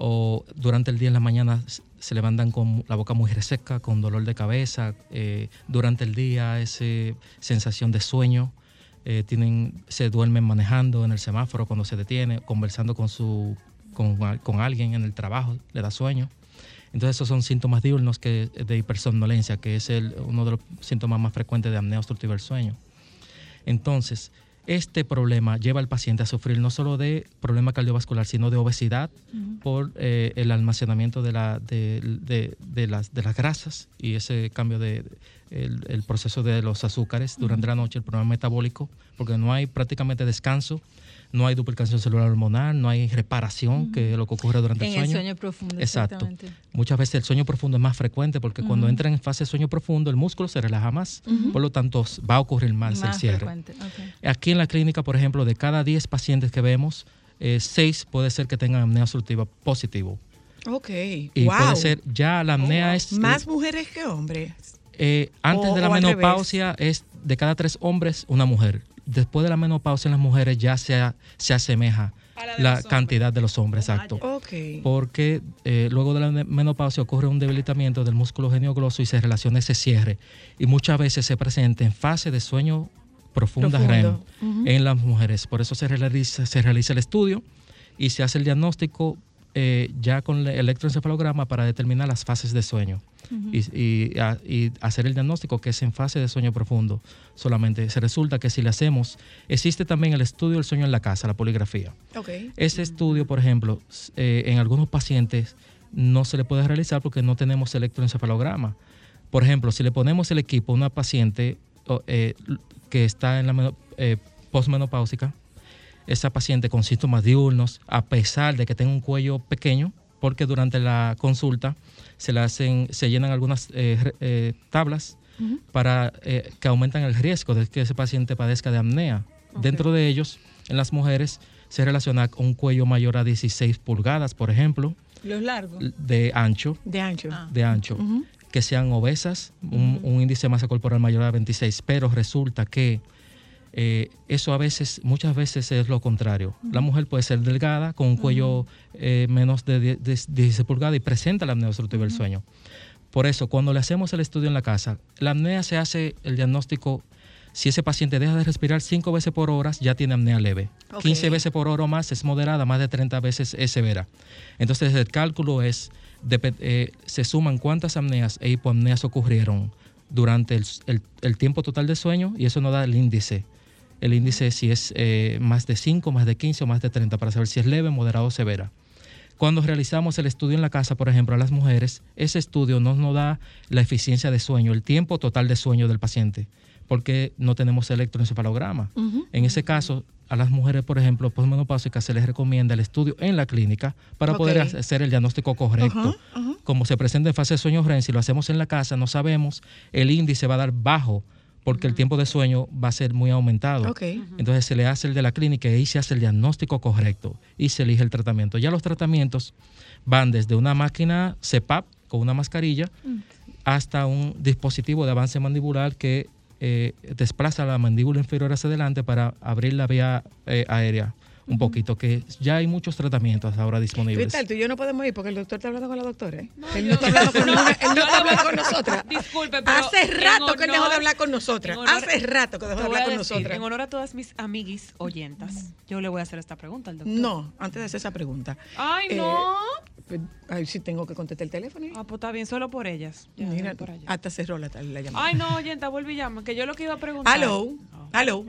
Speaker 13: o durante el día en la mañana s- se levantan con la boca muy reseca, con dolor de cabeza, eh, durante el día esa sensación de sueño, eh, tienen, se duermen manejando en el semáforo cuando se detiene, conversando con, su, con, con alguien en el trabajo, le da sueño. Entonces esos son síntomas diurnos que, de hipersomnolencia, que es el, uno de los síntomas más frecuentes de apnea obstructiva del sueño. Entonces, este problema lleva al paciente a sufrir no solo de problema cardiovascular, sino de obesidad por eh, el almacenamiento de, la, de, de- de las, de las grasas y ese cambio de el, el proceso de los azúcares durante la noche, el problema metabólico, porque no hay prácticamente descanso, no hay duplicación celular hormonal, no hay reparación, que es lo que ocurre durante
Speaker 2: En
Speaker 13: el
Speaker 2: el
Speaker 13: sueño.
Speaker 2: sueño profundo,
Speaker 13: Exacto.
Speaker 2: exactamente.
Speaker 13: Muchas veces el sueño profundo es más frecuente porque cuando entra en fase de sueño profundo el músculo se relaja más, por lo tanto va a ocurrir más, el cierre.
Speaker 2: frecuente, ok.
Speaker 13: Aquí en la clínica, por ejemplo, de cada 10 pacientes que vemos, 6 puede ser que tengan apnea obstructiva positivo.
Speaker 1: Ok.
Speaker 13: Y
Speaker 1: wow.
Speaker 13: puede ser, ya la apnea es...
Speaker 1: Más mujeres que hombres.
Speaker 13: eh, antes
Speaker 1: o-
Speaker 13: de la menopausia es de cada tres hombres una mujer. Después de la menopausia en las mujeres ya se, se asemeja la cantidad de los hombres, exacto.
Speaker 1: Ok.
Speaker 13: Porque eh, luego de la menopausia ocurre un debilitamiento del músculo genioglosio y se relaciona ese cierre. Y muchas veces se presenta en fase de sueño profunda
Speaker 1: Profundo.
Speaker 13: REM en las mujeres. Por eso se realiza, se realiza el estudio y se hace el diagnóstico eh, ya con el electroencefalograma para determinar las fases de sueño Y, y a- y hacer el diagnóstico que es en fase de sueño profundo. Solamente se resulta que si le hacemos, existe también el estudio del sueño en la casa, la poligrafía. Ese estudio, por ejemplo, eh, en algunos pacientes no se le puede realizar porque no tenemos electroencefalograma. Por ejemplo, si le ponemos el equipo a una paciente eh, que está en la eh, posmenopáusica, esa paciente con síntomas diurnos, a pesar de que tenga un cuello pequeño, porque durante la consulta se le hacen, se llenan algunas eh, eh, tablas para eh, que aumentan el riesgo de que ese paciente padezca de apnea. Dentro de ellos, en las mujeres, se relaciona con un cuello mayor a 16 pulgadas, por ejemplo,
Speaker 2: Los largos.
Speaker 13: de ancho,
Speaker 1: De ancho.
Speaker 13: de ancho, que sean obesas, un, un índice de masa corporal mayor a 26, pero resulta que eh, eso a veces, muchas veces es lo contrario. La mujer puede ser delgada, con un cuello eh, menos de 10 de 16 pulgadas y presenta la apnea obstructiva del sueño. Por eso, cuando le hacemos el estudio en la casa, la apnea se hace el diagnóstico. Si ese paciente deja de respirar 5 veces por hora, ya tiene apnea leve.
Speaker 18: Ok.
Speaker 13: 15 veces por hora o más es moderada, más de 30 veces es severa. Entonces, el cálculo es, eh, se suman cuántas apneas e hipoapneas ocurrieron durante el, el- el tiempo total de sueño y eso nos da el índice. El índice si es eh, más de 5, más de 15 o más de 30 para saber si es leve, moderado o severa. Cuando realizamos el estudio en la casa, por ejemplo, a las mujeres, ese estudio no nos da la eficiencia de sueño, el tiempo total de sueño del paciente, porque no tenemos electroencefalograma. En ese caso, a las mujeres, por ejemplo, posmenopáusicas, se les recomienda el estudio en la clínica para poder hacer el diagnóstico correcto. Como se presenta en fase de sueño REM, si lo hacemos en la casa, no sabemos, el índice va a dar bajo porque el tiempo de sueño va a ser muy aumentado. Entonces se le hace el de la clínica y ahí se hace el diagnóstico correcto y se elige el tratamiento. Ya los tratamientos van desde una máquina CPAP con una mascarilla hasta un dispositivo de avance mandibular que eh, desplaza la mandíbula inferior hacia adelante para abrir la vía eh, aérea un poquito, que ya hay muchos tratamientos ahora disponibles.
Speaker 1: Cristal, tú y yo no podemos ir porque el doctor está hablando con la doctora. ¿eh? él no está hablando con, ninguna- él no está hablando con nosotras.
Speaker 3: Disculpe, pero
Speaker 1: Hace rato que él dejó de hablar con nosotras.
Speaker 3: honor-
Speaker 1: Hace rato que dejó de hablar con
Speaker 3: decir,
Speaker 1: nosotras.
Speaker 3: En honor a todas mis amiguis oyentas, yo le voy a hacer esta pregunta al doctor.
Speaker 1: No, antes de hacer esa pregunta.
Speaker 3: Ay,
Speaker 1: Eh,
Speaker 3: no.
Speaker 1: pues, Ay, sí tengo que contestar el teléfono.
Speaker 3: Ah, pues está bien, solo por ellas. Ya,
Speaker 1: Mira,
Speaker 3: por allá.
Speaker 1: hasta cerró la, la llamada.
Speaker 3: Ay, no, oyenta, vuelve y llama, que yo lo que iba a preguntar.
Speaker 1: Aló, aló.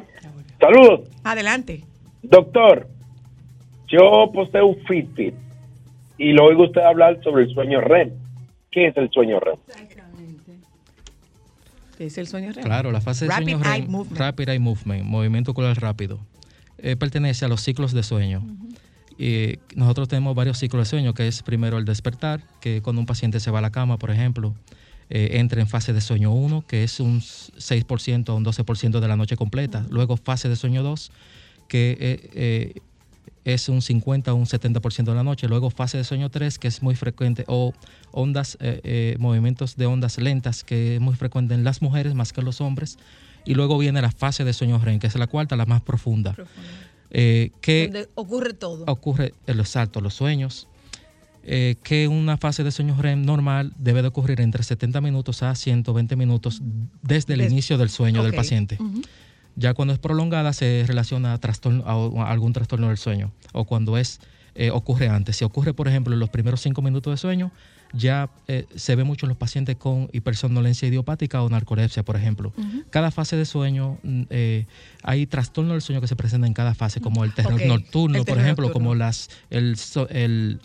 Speaker 15: Saludos.
Speaker 1: Adelante.
Speaker 15: Doctor, yo posteo un Fitbit y lo oigo usted hablar sobre el sueño REM. ¿Qué es el sueño REM?
Speaker 1: ¿Qué es el sueño real?
Speaker 13: Claro, la fase de
Speaker 1: Rapid
Speaker 13: sueño
Speaker 1: eye
Speaker 13: REM,
Speaker 1: movement.
Speaker 13: Rapid Eye Movement, movimiento ocular rápido, eh, pertenece a los ciclos de sueño. Y nosotros tenemos varios ciclos de sueño, que es primero el despertar, que cuando un paciente se va a la cama, por ejemplo, eh, entra en fase de sueño 1, que es un 6% o un 12% de la noche completa. Luego fase de sueño 2, que eh, eh, es un 50 o un 70% de la noche. Luego fase de sueño 3, que es muy frecuente, o ondas, eh, movimientos de ondas lentas, que es muy frecuente en las mujeres más que en los hombres. Y luego viene la fase de sueño REM, que es la cuarta, la más profunda. Que
Speaker 2: Donde ocurre todo.
Speaker 13: ocurre en los saltos, los sueños, que una fase de sueño REM normal debe de ocurrir entre 70 minutos a 120 minutos desde el
Speaker 1: Des-
Speaker 13: inicio del sueño del paciente. Ya cuando es prolongada se relaciona a, trastorno, a, a algún trastorno del sueño o cuando es eh, ocurre antes. Si ocurre, por ejemplo, en los primeros cinco minutos de sueño, ya eh, se ve mucho en los pacientes con hipersomnolencia idiopática o narcolepsia, por ejemplo. Cada fase de sueño, mm, eh, hay trastornos del sueño que se presentan en cada fase, como el terror nocturno,
Speaker 1: el
Speaker 13: por ejemplo,
Speaker 1: nocturno.
Speaker 13: como las, el, el,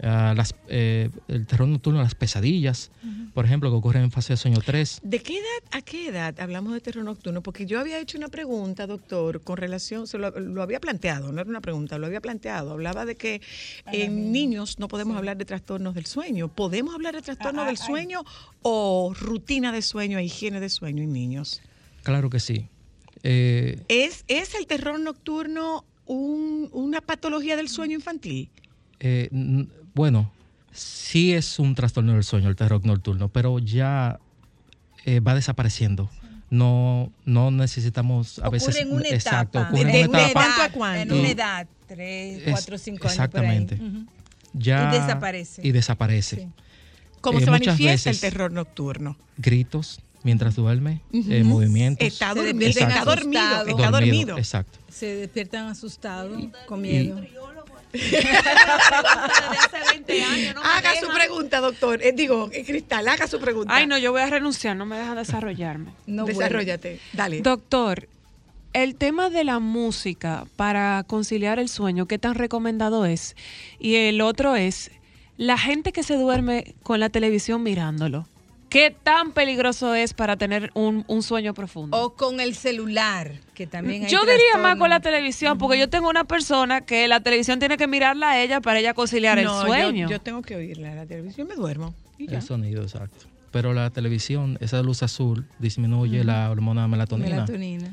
Speaker 13: las, eh, el terror nocturno, las pesadillas, por ejemplo, que ocurren en fase de sueño 3.
Speaker 1: ¿De qué edad a qué edad hablamos de terror nocturno? Porque yo había hecho una pregunta, doctor, con relación, se lo, lo había planteado, no era una pregunta, lo había planteado. Hablaba de que en niños no podemos hablar de trastornos del sueño. ¿Podemos hablar de trastornos
Speaker 2: Ah,
Speaker 1: del
Speaker 2: ah,
Speaker 1: sueño o rutina de sueño e higiene de sueño en niños?
Speaker 13: Claro que sí. Eh,
Speaker 1: ¿Es, es el terror nocturno un- una patología del sueño infantil?
Speaker 13: Bueno, sí es un trastorno del sueño, el terror nocturno, pero ya eh, va desapareciendo. No, no necesitamos a veces.
Speaker 2: ocurre en una
Speaker 13: exacto,
Speaker 2: etapa.
Speaker 13: ocurre en
Speaker 2: ¿De
Speaker 13: una etapa.
Speaker 2: edad? ¿Cuánto En una edad, tres,
Speaker 13: es-
Speaker 2: cuatro, cinco años por ahí.
Speaker 13: Exactamente. Ya,
Speaker 2: Y desaparece.
Speaker 13: Y desaparece.
Speaker 1: ¿Cómo
Speaker 13: Eh,
Speaker 1: se manifiesta
Speaker 13: veces-
Speaker 1: el terror nocturno?
Speaker 13: Gritos mientras duerme,
Speaker 1: Ujú.
Speaker 13: eh, movimientos.
Speaker 1: Está, dormido, está dormido.
Speaker 13: Exacto.
Speaker 2: Se despiertan asustados, con miedo.
Speaker 1: Haga su pregunta, doctor. Eh, digo, eh, Cristal, haga su pregunta.
Speaker 3: Ay, no, yo voy a renunciar, no me dejan desarrollarme.
Speaker 1: No, Desarrollate, dale.
Speaker 3: Doctor, el tema de la música para conciliar el sueño, ¿qué tan recomendado es? Y el otro es, la gente que se duerme con la televisión mirándolo, ¿qué tan peligroso es para tener un, un sueño profundo?
Speaker 2: O con el celular, que también hay
Speaker 3: Yo diría más con la televisión, porque yo tengo una persona que la televisión tiene que mirarla a ella para ella conciliar
Speaker 1: No,
Speaker 3: el
Speaker 1: yo-
Speaker 3: sueño.
Speaker 1: Yo, tengo que oírla, la televisión me duermo. y ya.
Speaker 13: El sonido, exacto. Pero la televisión, esa luz azul, disminuye la hormona melatonina.
Speaker 2: Melatonina.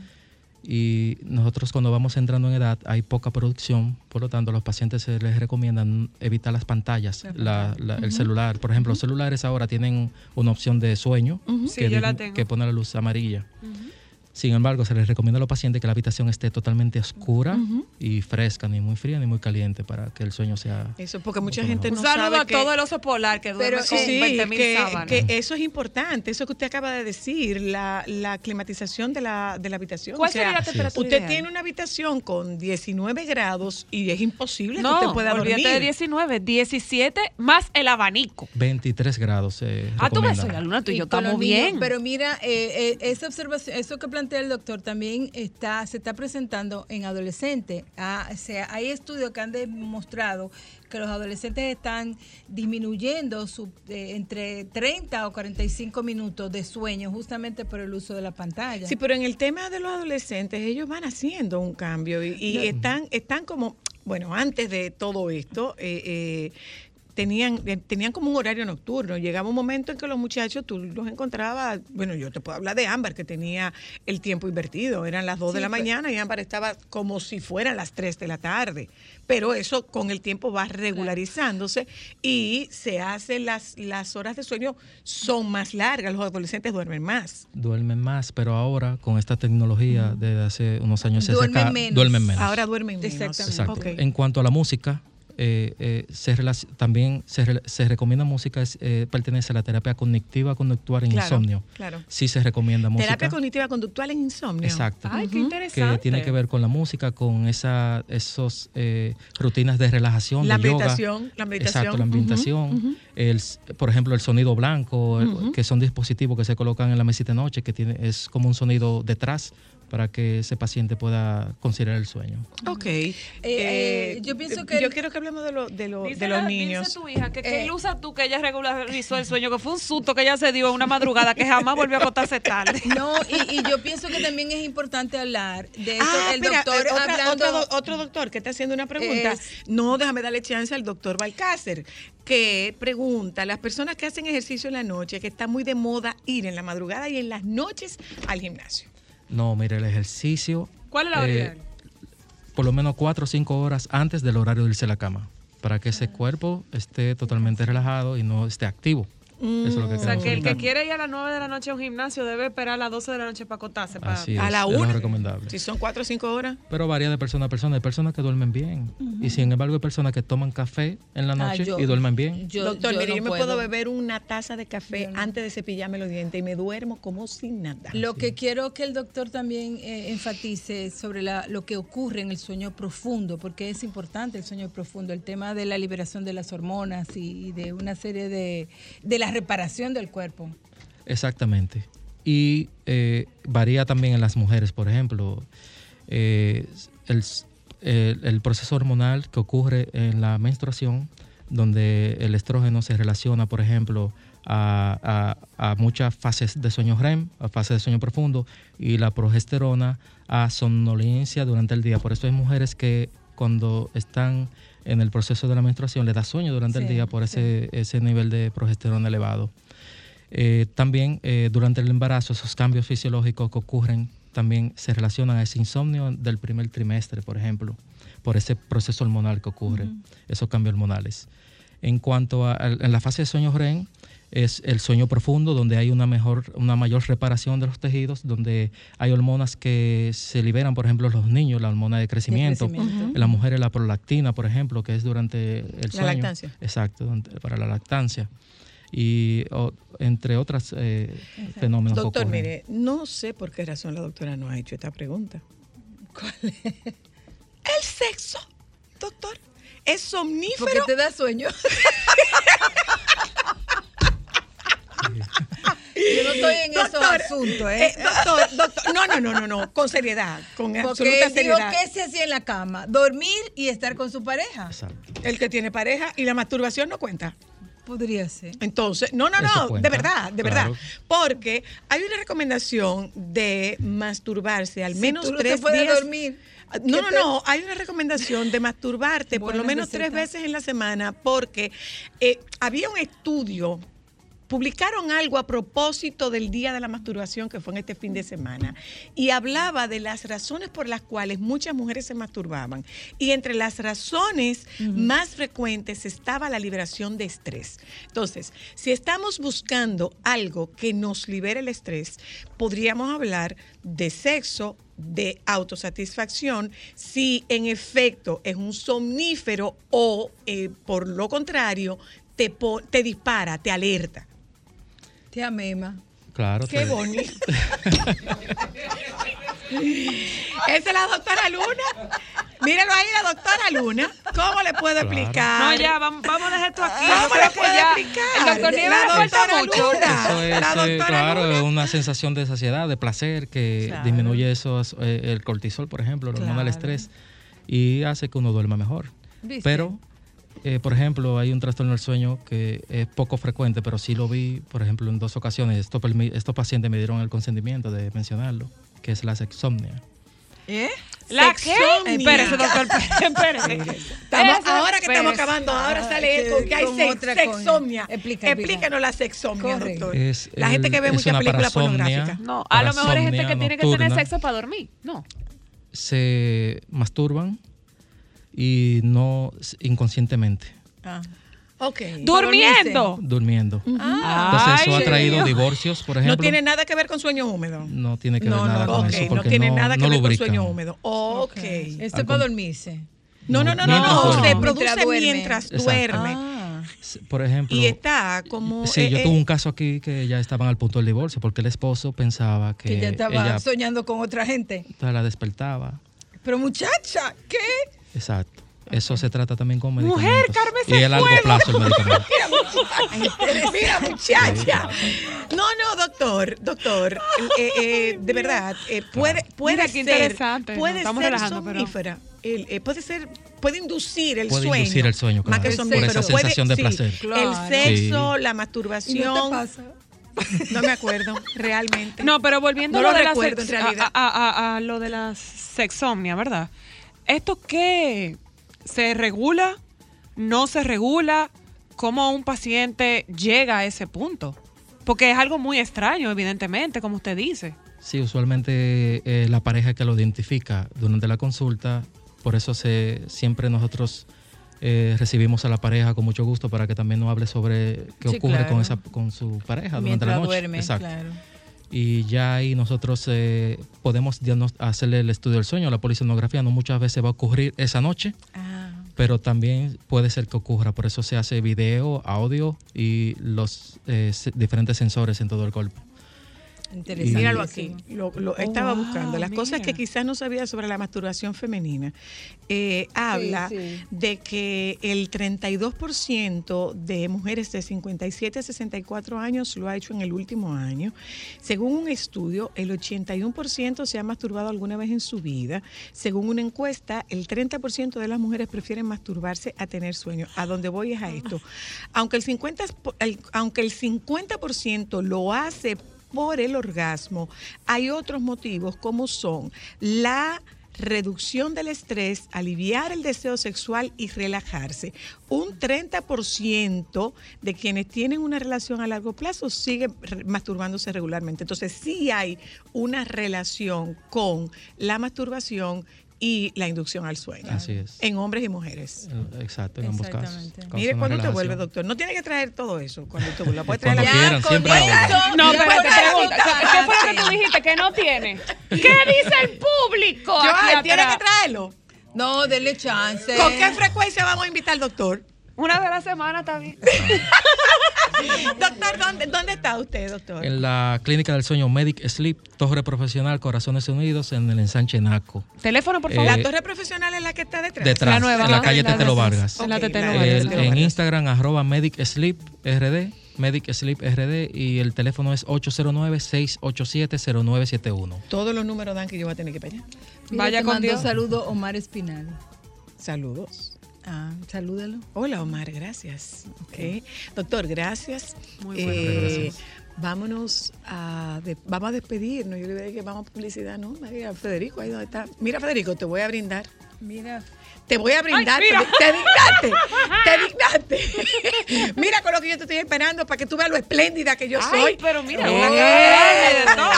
Speaker 13: Y nosotros cuando vamos entrando en edad hay poca producción, por lo tanto a los pacientes se les recomiendan evitar las pantallas, la- la- el celular. Por ejemplo, los celulares ahora tienen una opción de sueño
Speaker 3: Ujú. Sí,
Speaker 13: que,
Speaker 3: yo la
Speaker 13: di-
Speaker 3: tengo.
Speaker 13: que pone la luz amarilla. Sin embargo, se les recomienda a los pacientes que la habitación esté totalmente oscura y fresca, ni muy fría ni muy caliente, para que el sueño sea...
Speaker 1: Eso, porque mucha gente
Speaker 3: un
Speaker 1: no
Speaker 3: saludo
Speaker 1: sabe
Speaker 3: a
Speaker 1: que-
Speaker 3: todo el oso polar que duerme
Speaker 1: Pero
Speaker 3: con
Speaker 1: sí,
Speaker 3: 20.000
Speaker 1: que,
Speaker 3: sábanas.
Speaker 1: que eso es importante, eso que usted acaba de decir, la, la climatización de la, de la habitación.
Speaker 3: ¿Cuál
Speaker 1: O sea,
Speaker 3: sería la temperatura
Speaker 1: Usted
Speaker 3: ideal?
Speaker 1: tiene una habitación con 19 grados y es imposible que
Speaker 3: No,
Speaker 1: usted pueda
Speaker 3: olvídate
Speaker 1: dormir.
Speaker 3: de 19, 17 más el abanico.
Speaker 13: 23 grados. eh,
Speaker 3: Ah, tú ves, la luna, tú y yo estamos bien.
Speaker 2: Pero mira, eh, eh, esa observación, eso que plantea el doctor también está, se está presentando en adolescentes. Ah, o sea, hay estudios que han demostrado que los adolescentes están disminuyendo su, eh, entre 30 o 45 minutos de sueño justamente por el uso de la pantalla.
Speaker 1: Sí, pero en el tema de los adolescentes, ellos van haciendo un cambio y, están, están como, bueno, antes de todo esto, eh, eh, tenían, eh, tenían como un horario nocturno. Llegaba un momento en que los muchachos, tú los encontrabas, bueno, yo te puedo hablar de Ámbar, que tenía el tiempo invertido, eran las 2 de la
Speaker 2: pues.
Speaker 1: mañana y Ámbar estaba como si fueran las 3 de la tarde. Pero eso con el tiempo va regularizándose y se hace, las, las horas de sueño son más largas, los adolescentes duermen más.
Speaker 13: Duermen más, pero ahora con esta tecnología desde hace unos años se
Speaker 1: Duermen menos.
Speaker 13: duermen menos.
Speaker 1: Ahora duermen menos.
Speaker 13: Exacto.
Speaker 1: Ok.
Speaker 13: En cuanto a la música, eh, eh, se también se, se recomienda música, eh, pertenece a la terapia cognitiva conductual en
Speaker 1: Claro,
Speaker 13: insomnio.
Speaker 1: claro.
Speaker 13: Sí se recomienda música.
Speaker 1: Terapia cognitiva conductual en insomnio.
Speaker 13: Exacto.
Speaker 1: Ay, qué
Speaker 13: que
Speaker 1: interesante.
Speaker 13: tiene que ver con la música, con esa, esos eh, rutinas de relajación,
Speaker 1: La
Speaker 13: de yoga.
Speaker 1: meditación, la meditación.
Speaker 13: Exacto, la
Speaker 1: ujú.
Speaker 13: El por ejemplo, el sonido blanco, el-
Speaker 1: Ujú.
Speaker 13: que son dispositivos que se colocan en la mesita de noche, que tiene, es como un sonido detrás para que ese paciente pueda considerar el sueño.
Speaker 1: Ok.
Speaker 2: eh, yo pienso que-
Speaker 1: Yo quiero que hablemos de, lo- de, lo- de los
Speaker 3: la-
Speaker 1: niños.
Speaker 3: Dice tu hija que
Speaker 2: Eh,
Speaker 3: qué ilusa tú que ella regularizó el sueño, que fue un susto que ella se dio en una madrugada que jamás volvió a acostarse tarde.
Speaker 2: No, y, y yo pienso que también es importante hablar de eso.
Speaker 1: Ah,
Speaker 2: el
Speaker 1: mira,
Speaker 2: doctor
Speaker 1: eh, otra-
Speaker 2: hablando.
Speaker 1: otro, do- otro doctor que está haciendo una pregunta.
Speaker 2: Es-
Speaker 1: no, déjame darle chance al doctor Balcácer, que pregunta, las personas que hacen ejercicio en la noche, que está muy de moda ir en la madrugada y en las noches al gimnasio.
Speaker 13: No, mire, el ejercicio.
Speaker 3: ¿Cuál es la hora
Speaker 13: eh? Por lo menos cuatro o cinco horas antes del horario de irse a la cama, para que ese cuerpo esté totalmente relajado y no esté activo. Eso es lo que
Speaker 3: O sea, que el que quiere ir a las 9 de la noche a un gimnasio debe esperar a las 12 de la noche para acostarse. Para...
Speaker 13: Así es,
Speaker 1: a la
Speaker 13: es lo
Speaker 1: una.
Speaker 13: recomendable.
Speaker 1: Si son cuatro o cinco horas.
Speaker 13: Pero varía de persona a persona. Hay personas que duermen bien. Y sin embargo, hay personas que toman café en la
Speaker 1: Ah,
Speaker 13: noche
Speaker 1: yo-
Speaker 13: y duermen bien.
Speaker 1: Doctor,
Speaker 2: yo
Speaker 1: mire,
Speaker 2: no
Speaker 1: yo me
Speaker 2: puedo.
Speaker 1: puedo beber una taza de café antes de cepillarme los dientes y me duermo como sin nada.
Speaker 2: Lo que quiero que el doctor también eh, enfatice sobre la- lo que ocurre en el sueño profundo, porque es importante el sueño profundo, el tema de la liberación de las hormonas y, y de una serie de, de reparación del cuerpo.
Speaker 13: Exactamente. Y eh, varía también en las mujeres, por ejemplo. eh, el, proceso hormonal que ocurre en la menstruación, donde el estrógeno se relaciona, por ejemplo, a muchas fases de sueño REM, a fases de sueño profundo, y la progesterona a somnolencia durante el día. Por eso hay mujeres que cuando están en el proceso de la menstruación les da sueño durante el día por ese, ese nivel de progesterona elevado. Eh, también eh, durante el embarazo, esos cambios fisiológicos que ocurren también se relacionan a ese insomnio del primer trimestre, por ejemplo, por ese proceso hormonal que ocurre, esos cambios hormonales. En cuanto a, a- en la fase de sueño REM, es el sueño profundo, donde hay una, mejor, una mayor reparación de los tejidos, donde hay hormonas que se liberan, por ejemplo, los niños, la hormona de crecimiento,
Speaker 1: crecimiento.
Speaker 13: en las mujeres la prolactina, por ejemplo, que es durante el
Speaker 1: La
Speaker 13: sueño.
Speaker 1: lactancia.
Speaker 13: Exacto, para la lactancia. Y o- entre otros fenómenos que
Speaker 1: Doctor,
Speaker 13: ocurren.
Speaker 1: mire, no sé por qué razón la doctora no ha hecho esta pregunta. ¿Cuál es? El sexo, doctor. Es somnífero.
Speaker 2: Porque te da sueño. Yo no estoy en esos asuntos, ¿eh?
Speaker 1: eh, doctor, doctor, no, no, no, no, no, con seriedad, con
Speaker 2: Porque
Speaker 1: absoluta
Speaker 2: digo,
Speaker 1: seriedad.
Speaker 2: ¿qué se hacía en la cama? Dormir y estar con su pareja.
Speaker 1: El que tiene pareja y la masturbación no cuenta.
Speaker 2: Podría ser.
Speaker 1: Entonces, no, no, no, de verdad, de
Speaker 2: claro.
Speaker 1: verdad. Porque hay una recomendación de masturbarse al
Speaker 2: Si
Speaker 1: menos
Speaker 2: tú no te
Speaker 1: tres
Speaker 2: puedes
Speaker 1: días.
Speaker 2: dormir,
Speaker 1: No,
Speaker 2: ¿qué
Speaker 1: no,
Speaker 2: te-
Speaker 1: no. Hay una recomendación de masturbarte por lo menos tres veces en la semana porque eh, había un estudio. Publicaron algo a propósito del Día de la Masturbación que fue en este fin de semana y hablaba de las razones por las cuales muchas mujeres se masturbaban. Y entre las razones más frecuentes estaba la liberación de estrés. Entonces, si estamos buscando algo que nos libere el estrés, podríamos hablar de sexo, de autosatisfacción, si en efecto es un somnífero o eh, por lo contrario te, dispara, te alerta.
Speaker 2: Te amema.
Speaker 13: Claro.
Speaker 1: Qué
Speaker 13: te-
Speaker 1: bonito. Esa es la doctora Luna. Míralo ahí, la doctora Luna. ¿Cómo le puedo
Speaker 13: Claro.
Speaker 1: explicar?
Speaker 3: No, ya, vamos, vamos a dejar esto aquí.
Speaker 1: ¿Cómo
Speaker 3: Yo creo
Speaker 1: le puedo
Speaker 3: ya
Speaker 1: explicar?
Speaker 3: El doctor Nieves
Speaker 1: La
Speaker 3: le falta
Speaker 1: doctora
Speaker 3: mucho.
Speaker 1: Luna.
Speaker 13: Eso es,
Speaker 1: La
Speaker 13: eh,
Speaker 1: doctora
Speaker 13: claro,
Speaker 1: Luna.
Speaker 13: es una sensación de saciedad, de placer, que
Speaker 1: Claro.
Speaker 13: disminuye esos, eh, el cortisol, por ejemplo, la hormona del estrés, y hace que uno duerma mejor.
Speaker 2: ¿Viste?
Speaker 13: Pero, eh, por ejemplo, hay un trastorno del sueño que es poco frecuente, pero sí lo vi, por ejemplo, en dos ocasiones. Esto estos pacientes me dieron el consentimiento de mencionarlo, que es la sexomnia.
Speaker 1: ¿Eh?
Speaker 3: ¿La qué?
Speaker 1: Sexomnia.
Speaker 3: Espérese, doctor, espérese.
Speaker 1: Estamos, ahora que estamos acabando, ahora
Speaker 2: Ah,
Speaker 1: sale él
Speaker 2: que-
Speaker 1: con que hay sex- sexomnia.
Speaker 2: Explica.
Speaker 1: Explíquenos la sexomnia,
Speaker 2: Correcto.
Speaker 1: doctor.
Speaker 13: Es
Speaker 1: la gente que ve
Speaker 13: es
Speaker 1: muchas películas pornográficas.
Speaker 3: No, a lo mejor hay gente que tiene que tener sexo para dormir. No.
Speaker 13: Se masturban y no inconscientemente,
Speaker 2: Ah.
Speaker 1: Ok.
Speaker 3: Durmiendo.
Speaker 13: durmiendo.
Speaker 1: Ah.
Speaker 13: Entonces eso
Speaker 3: Ay,
Speaker 13: ha traído
Speaker 3: Dios.
Speaker 13: divorcios, por ejemplo.
Speaker 1: No tiene nada que ver con sueño húmedo.
Speaker 13: No tiene que
Speaker 1: No,
Speaker 13: ver nada
Speaker 1: no,
Speaker 13: con
Speaker 1: ok,
Speaker 13: eso
Speaker 1: no
Speaker 13: porque
Speaker 1: tiene
Speaker 13: no,
Speaker 1: nada que
Speaker 13: no
Speaker 1: ver con
Speaker 13: lubrican.
Speaker 1: sueño húmedo. Ok.
Speaker 2: Esto es para
Speaker 13: con-
Speaker 2: dormirse.
Speaker 1: No, no, no, no, no, se
Speaker 13: Mientras
Speaker 1: produce
Speaker 2: duerme.
Speaker 1: mientras duerme.
Speaker 2: Ah.
Speaker 13: Por ejemplo,
Speaker 1: Y está como...
Speaker 13: sí,
Speaker 1: eh,
Speaker 13: yo
Speaker 1: eh,
Speaker 13: tuve un caso aquí que ya estaban al punto del divorcio porque el esposo pensaba que,
Speaker 2: Que ya estaba
Speaker 13: ella
Speaker 2: soñando con otra gente.
Speaker 13: la despertaba.
Speaker 2: Pero muchacha, ¿qué?
Speaker 13: Exacto. Eso se trata también con
Speaker 3: Mujer,
Speaker 13: medicamentos.
Speaker 3: cármese
Speaker 13: y a largo plazo el medicamento.
Speaker 1: Mira, muchacha. No, no, doctor, doctor. eh, eh, de verdad, eh, puede, puede
Speaker 3: Mira, qué
Speaker 1: ser, puede
Speaker 3: estamos
Speaker 1: ser
Speaker 3: pero-
Speaker 1: somnífera. El, eh, puede ser, puede inducir el
Speaker 13: Puede
Speaker 1: sueño.
Speaker 13: inducir el sueño,
Speaker 1: Más que
Speaker 13: claro,
Speaker 1: somnífero.
Speaker 13: por esa
Speaker 1: Puede-
Speaker 13: sensación de
Speaker 1: sí,
Speaker 13: placer.
Speaker 2: Claro.
Speaker 1: El sexo,
Speaker 13: Sí.
Speaker 1: la
Speaker 2: ¿Y
Speaker 1: masturbación.
Speaker 2: no te pasa?
Speaker 1: No me acuerdo, realmente.
Speaker 3: No, pero volviendo
Speaker 1: No
Speaker 3: a,
Speaker 1: lo
Speaker 3: lo de la
Speaker 1: recuerdo,
Speaker 3: sex-
Speaker 1: en realidad.
Speaker 3: a, a- a- a lo de la sexomnia, ¿verdad? ¿Esto qué? ¿Se regula? ¿No se regula? ¿Cómo un paciente llega a ese punto? Porque es algo muy extraño, evidentemente, como usted dice.
Speaker 13: Sí, usualmente eh, la pareja que lo identifica durante la consulta, por eso se, siempre nosotros eh, recibimos a la pareja con mucho gusto para que también nos hable sobre qué
Speaker 2: Sí,
Speaker 13: ocurre
Speaker 2: claro.
Speaker 13: con, esa, con su pareja durante
Speaker 2: Mientras
Speaker 13: la noche.
Speaker 2: duerme,
Speaker 13: Exacto.
Speaker 2: claro.
Speaker 13: Y ya ahí nosotros eh, podemos hacerle el estudio del sueño. La polisonografía no muchas veces va a ocurrir esa noche,
Speaker 2: Ah.
Speaker 13: pero también puede ser que ocurra. Por eso se hace video, audio y los eh, diferentes sensores en todo el cuerpo.
Speaker 2: Interesante.
Speaker 1: Míralo aquí, lo, lo estaba
Speaker 3: wow,
Speaker 1: buscando. Las cosas que quizás no sabía sobre la masturbación femenina. Eh, habla
Speaker 2: sí.
Speaker 1: de que el 32% de mujeres de 57 a 64 años lo ha hecho en el último año. Según un estudio, el 81% se ha masturbado alguna vez en su vida. Según una encuesta, el 30% de las mujeres prefieren masturbarse a tener sueño. A donde voy es a esto. Aunque el 50%, po- el- aunque el 50% lo hace por el orgasmo, hay otros motivos como son la reducción del estrés, aliviar el deseo sexual y relajarse. Un 30% de quienes tienen una relación a largo plazo siguen masturbándose regularmente. Entonces sí hay una relación con la masturbación y la inducción al sueño.
Speaker 13: Así es.
Speaker 1: En hombres y mujeres.
Speaker 13: Eh, Exacto, en ambos casos.
Speaker 1: Mire, cuando
Speaker 13: relajación.
Speaker 1: vuelve, doctor, no tiene que traer todo eso cuando usted vuelva. Puede traer
Speaker 13: Cuando
Speaker 1: la-
Speaker 13: quieran, siempre.
Speaker 3: No, pero te pregunto,
Speaker 1: pregunta,
Speaker 3: ¿qué fue lo que tú dijiste que no tiene? ¿Qué dice el público?
Speaker 1: tiene
Speaker 3: atrás?
Speaker 1: que traerlo.
Speaker 2: No, dele chance.
Speaker 1: ¿Con qué frecuencia vamos a invitar al doctor?
Speaker 3: Una vez a la semana bien.
Speaker 1: doctor, ¿dónde, ¿dónde está usted, doctor?
Speaker 13: En la clínica del sueño Medic Sleep, Torre Profesional Corazones Unidos, en el ensanche Naco.
Speaker 3: Teléfono, por
Speaker 13: Eh,
Speaker 3: favor.
Speaker 1: la torre profesional es la que está detrás.
Speaker 13: Detrás,
Speaker 3: La nueva,
Speaker 13: en la
Speaker 3: ¿no?
Speaker 13: calle Tetelo Vargas.
Speaker 3: En la Tetelo Vargas.
Speaker 13: El- en Instagram, arroba Medic Sleep RD, Medic Sleep RD, y el teléfono es 809-687-0971.
Speaker 1: Todos los números dan que yo voy a tener que ir para allá.
Speaker 2: Mira,
Speaker 3: Vaya con Dios.
Speaker 2: saludo Omar Espinal.
Speaker 1: Saludos.
Speaker 2: Ah, salúdalo.
Speaker 1: Hola, Omar, gracias. Ok. Doctor, gracias.
Speaker 3: Muy
Speaker 13: bueno.
Speaker 1: Eh, Vámonos a, de- vamos a despedirnos. Yo le que vamos a publicidad, ¿no? María, Federico, ahí donde está. Mira, Federico, te voy a brindar.
Speaker 2: Mira.
Speaker 1: Te voy a brindar.
Speaker 3: Ay,
Speaker 1: te, te dignaste. Te dignaste. mira con lo que yo te estoy esperando para que tú veas lo espléndida que yo soy.
Speaker 3: Ay, pero mira,
Speaker 1: Eh.
Speaker 3: una cara de todo.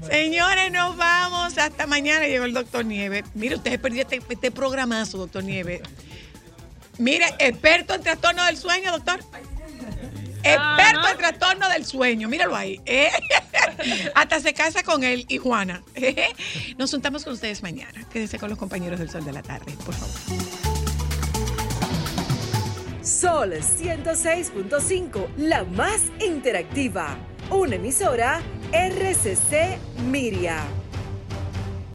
Speaker 1: Señores, nos vamos. Hasta mañana. Llegó el doctor Nieves. Mire, ustedes perdieron este, este programazo, doctor Nieves. Mire, experto en trastorno del sueño, doctor. Experto en trastorno del sueño. Míralo ahí. ¿eh? Hasta se casa con él y Juana. Nos juntamos con ustedes mañana. Quédense con los compañeros del Sol de la Tarde, por favor.
Speaker 4: Sol 106.5, la más interactiva. Una emisora RCC Miria.